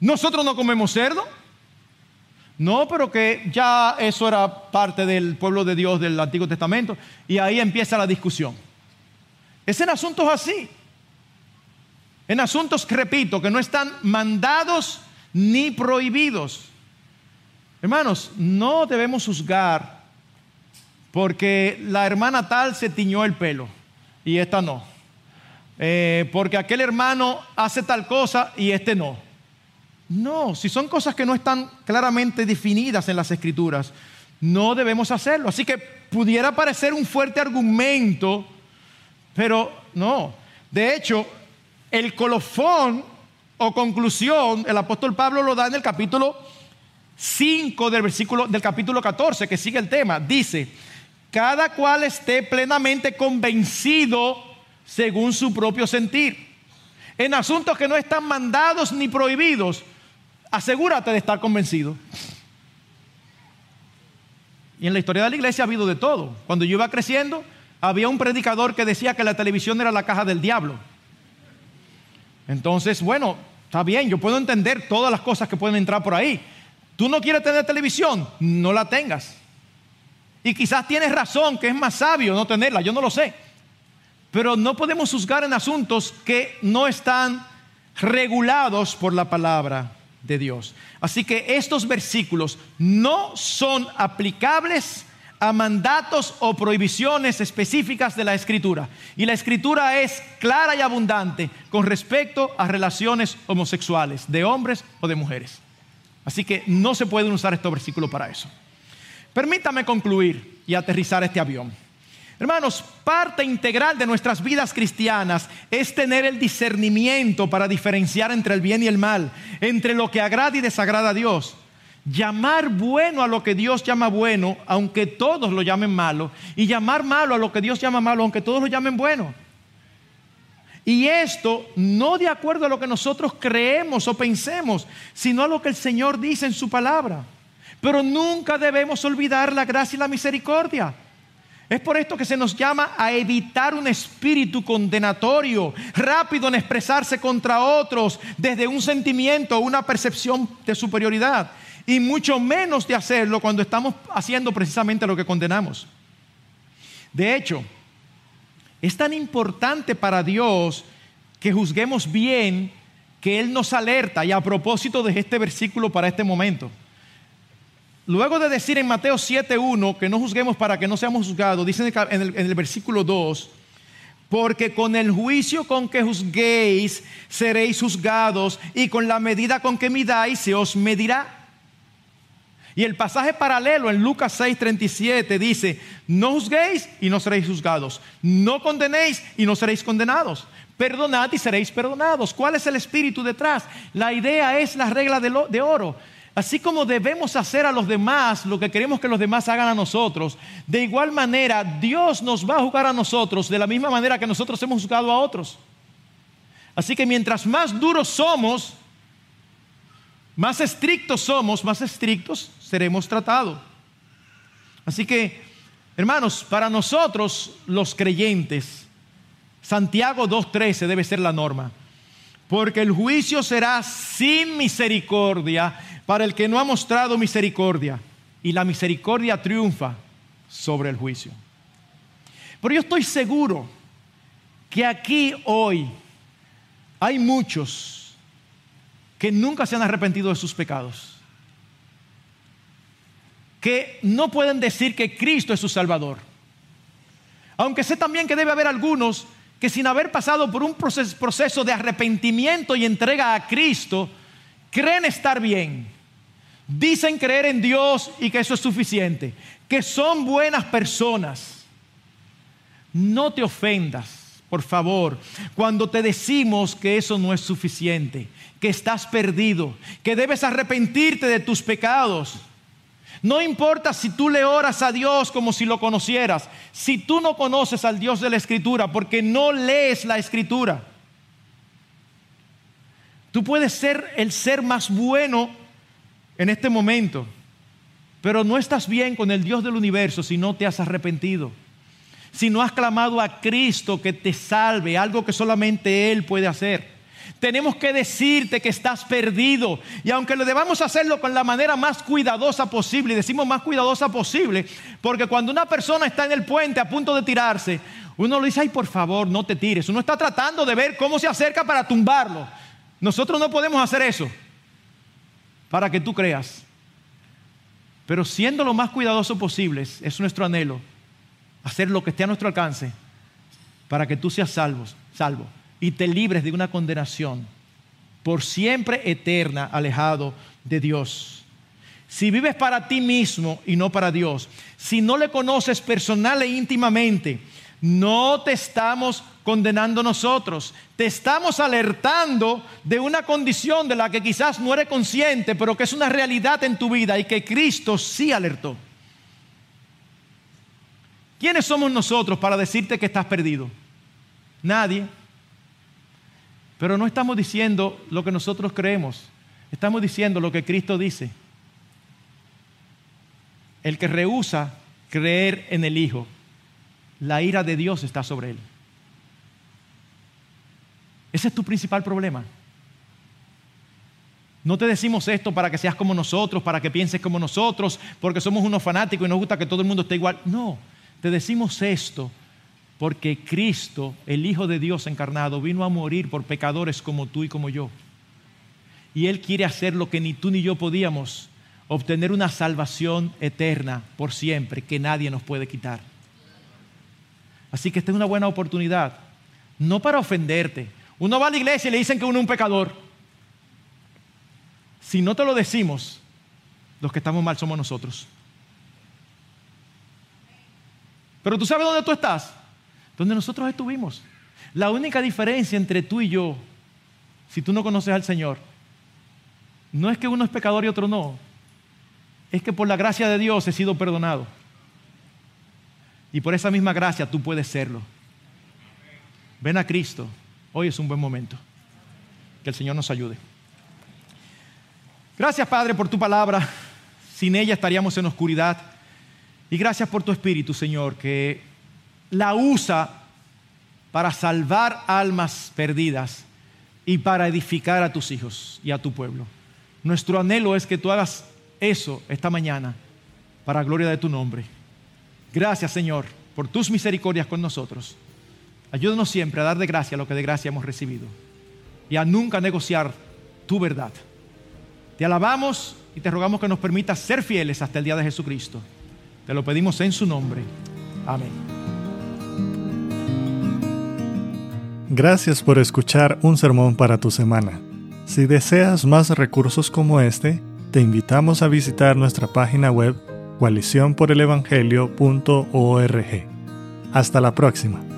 Nosotros no comemos cerdo. No, pero que ya eso era parte del pueblo de Dios del Antiguo Testamento. Y ahí empieza la discusión. Es en asuntos así. En asuntos, repito, que no están mandados ni prohibidos. Hermanos, no debemos juzgar porque la hermana tal se tiñó el pelo y esta no. Eh, porque aquel hermano hace tal cosa y este no. No, si son cosas que no están claramente definidas en las escrituras, no debemos hacerlo. Así que pudiera parecer un fuerte argumento, pero no. De hecho, el colofón o conclusión, el apóstol Pablo lo da en el capítulo 5 del versículo del capítulo 14, que sigue el tema. Dice, cada cual esté plenamente convencido según su propio sentir. En asuntos que no están mandados ni prohibidos, asegúrate de estar convencido. Y en la historia de la iglesia ha habido de todo. Cuando yo iba creciendo, había un predicador que decía que la televisión era la caja del diablo. Entonces, bueno, está bien, yo puedo entender todas las cosas que pueden entrar por ahí. Tú no quieres tener televisión, no la tengas. Y quizás tienes razón, que es más sabio no tenerla, yo no lo sé. Pero no podemos juzgar en asuntos que no están regulados por la palabra de Dios. Así que estos versículos no son aplicables a mandatos o prohibiciones específicas de la escritura. Y la escritura es clara y abundante con respecto a relaciones homosexuales de hombres o de mujeres. Así que no se pueden usar estos versículos para eso. Permítame concluir y aterrizar este avión. Hermanos, parte integral de nuestras vidas cristianas es tener el discernimiento para diferenciar entre el bien y el mal, entre lo que agrada y desagrada a Dios. Llamar bueno a lo que Dios llama bueno, aunque todos lo llamen malo, y llamar malo a lo que Dios llama malo, aunque todos lo llamen bueno. Y esto no de acuerdo a lo que nosotros creemos o pensemos, sino a lo que el Señor dice en su palabra. Pero nunca debemos olvidar la gracia y la misericordia. Es por esto que se nos llama a evitar un espíritu condenatorio, rápido en expresarse contra otros desde un sentimiento o una percepción de superioridad, y mucho menos de hacerlo cuando estamos haciendo precisamente lo que condenamos. De hecho, es tan importante para Dios que juzguemos bien que Él nos alerta, y a propósito de este versículo para este momento. Luego de decir en Mateo 7.1 que no juzguemos para que no seamos juzgados, dice en el, en el versículo 2, porque con el juicio con que juzguéis seréis juzgados y con la medida con que midáis se os medirá. Y el pasaje paralelo en Lucas 6:37 dice, no juzguéis y no seréis juzgados, no condenéis y no seréis condenados, perdonad y seréis perdonados. ¿Cuál es el espíritu detrás? La idea es la regla de, oro. Así como debemos hacer a los demás lo que queremos que los demás hagan a nosotros, de igual manera Dios nos va a juzgar a nosotros de la misma manera que nosotros hemos juzgado a otros. Así que mientras más duros somos, más estrictos somos, más estrictos seremos tratados. Así que, hermanos, para nosotros los creyentes, Santiago 2.13 debe ser la norma. Porque el juicio será sin misericordia para el que no ha mostrado misericordia. Y la misericordia triunfa sobre el juicio. Pero yo estoy seguro que aquí hoy hay muchos que nunca se han arrepentido de sus pecados. Que no pueden decir que Cristo es su Salvador. Aunque sé también que debe haber algunos que sin haber pasado por un proceso de arrepentimiento y entrega a Cristo, creen estar bien. Dicen creer en Dios y que eso es suficiente. Que son buenas personas. No te ofendas, por favor, cuando te decimos que eso no es suficiente, que estás perdido, que debes arrepentirte de tus pecados no importa si tú le oras a Dios como si lo conocieras, si tú no conoces al Dios de la Escritura porque no lees la Escritura. Tú puedes ser el ser más bueno en este momento, pero no estás bien con el Dios del universo si no te has arrepentido, si no has clamado a Cristo que te salve, algo que solamente Él puede hacer. Tenemos que decirte que estás perdido. Y aunque lo debamos hacerlo con la manera más cuidadosa posible, decimos más cuidadosa posible, porque cuando una persona está en el puente a punto de tirarse, uno le dice, ay, por favor, no te tires. Uno está tratando de ver cómo se acerca para tumbarlo. Nosotros no podemos hacer eso para que tú creas. Pero siendo lo más cuidadoso posible, es nuestro anhelo, hacer lo que esté a nuestro alcance para que tú seas salvo, salvo y te libres de una condenación por siempre eterna alejado de Dios. Si vives para ti mismo y no para Dios, si no le conoces personal e íntimamente, no te estamos condenando nosotros, te estamos alertando de una condición de la que quizás no eres consciente, pero que es una realidad en tu vida y que Cristo sí alertó. ¿Quiénes somos nosotros para decirte que estás perdido? Nadie. Pero no estamos diciendo lo que nosotros creemos, estamos diciendo lo que Cristo dice. El que rehúsa creer en el Hijo, la ira de Dios está sobre él. Ese es tu principal problema. No te decimos esto para que seas como nosotros, para que pienses como nosotros, porque somos unos fanáticos y nos gusta que todo el mundo esté igual. No, te decimos esto porque Cristo, el Hijo de Dios encarnado, vino a morir por pecadores como tú y como yo. Y Él quiere hacer lo que ni tú ni yo podíamos, obtener una salvación eterna por siempre que nadie nos puede quitar. Así que esta es una buena oportunidad, no para ofenderte. Uno va a la iglesia y le dicen que uno es un pecador. Si no te lo decimos, los que estamos mal somos nosotros. Pero tú sabes dónde tú estás donde nosotros estuvimos. La única diferencia entre tú y yo, si tú no conoces al Señor, no es que uno es pecador y otro no, es que por la gracia de Dios he sido perdonado. Y por esa misma gracia tú puedes serlo. Ven a Cristo, hoy es un buen momento. Que el Señor nos ayude. Gracias Padre por tu palabra. Sin ella estaríamos en oscuridad. Y gracias por tu Espíritu, Señor, que la usa para salvar almas perdidas y para edificar a tus hijos y a tu pueblo. Nuestro anhelo es que tú hagas eso esta mañana para gloria de tu nombre. Gracias Señor por tus misericordias con nosotros. Ayúdanos siempre a dar de gracia lo que de gracia hemos recibido y a nunca negociar tu verdad. Te alabamos y te rogamos que nos permitas ser fieles hasta el día de Jesucristo. Te lo pedimos en su nombre. Amén. Gracias por escuchar un sermón para tu semana. Si deseas más recursos como este, te invitamos a visitar nuestra página web coaliciónporelevangelio.org. Hasta la próxima.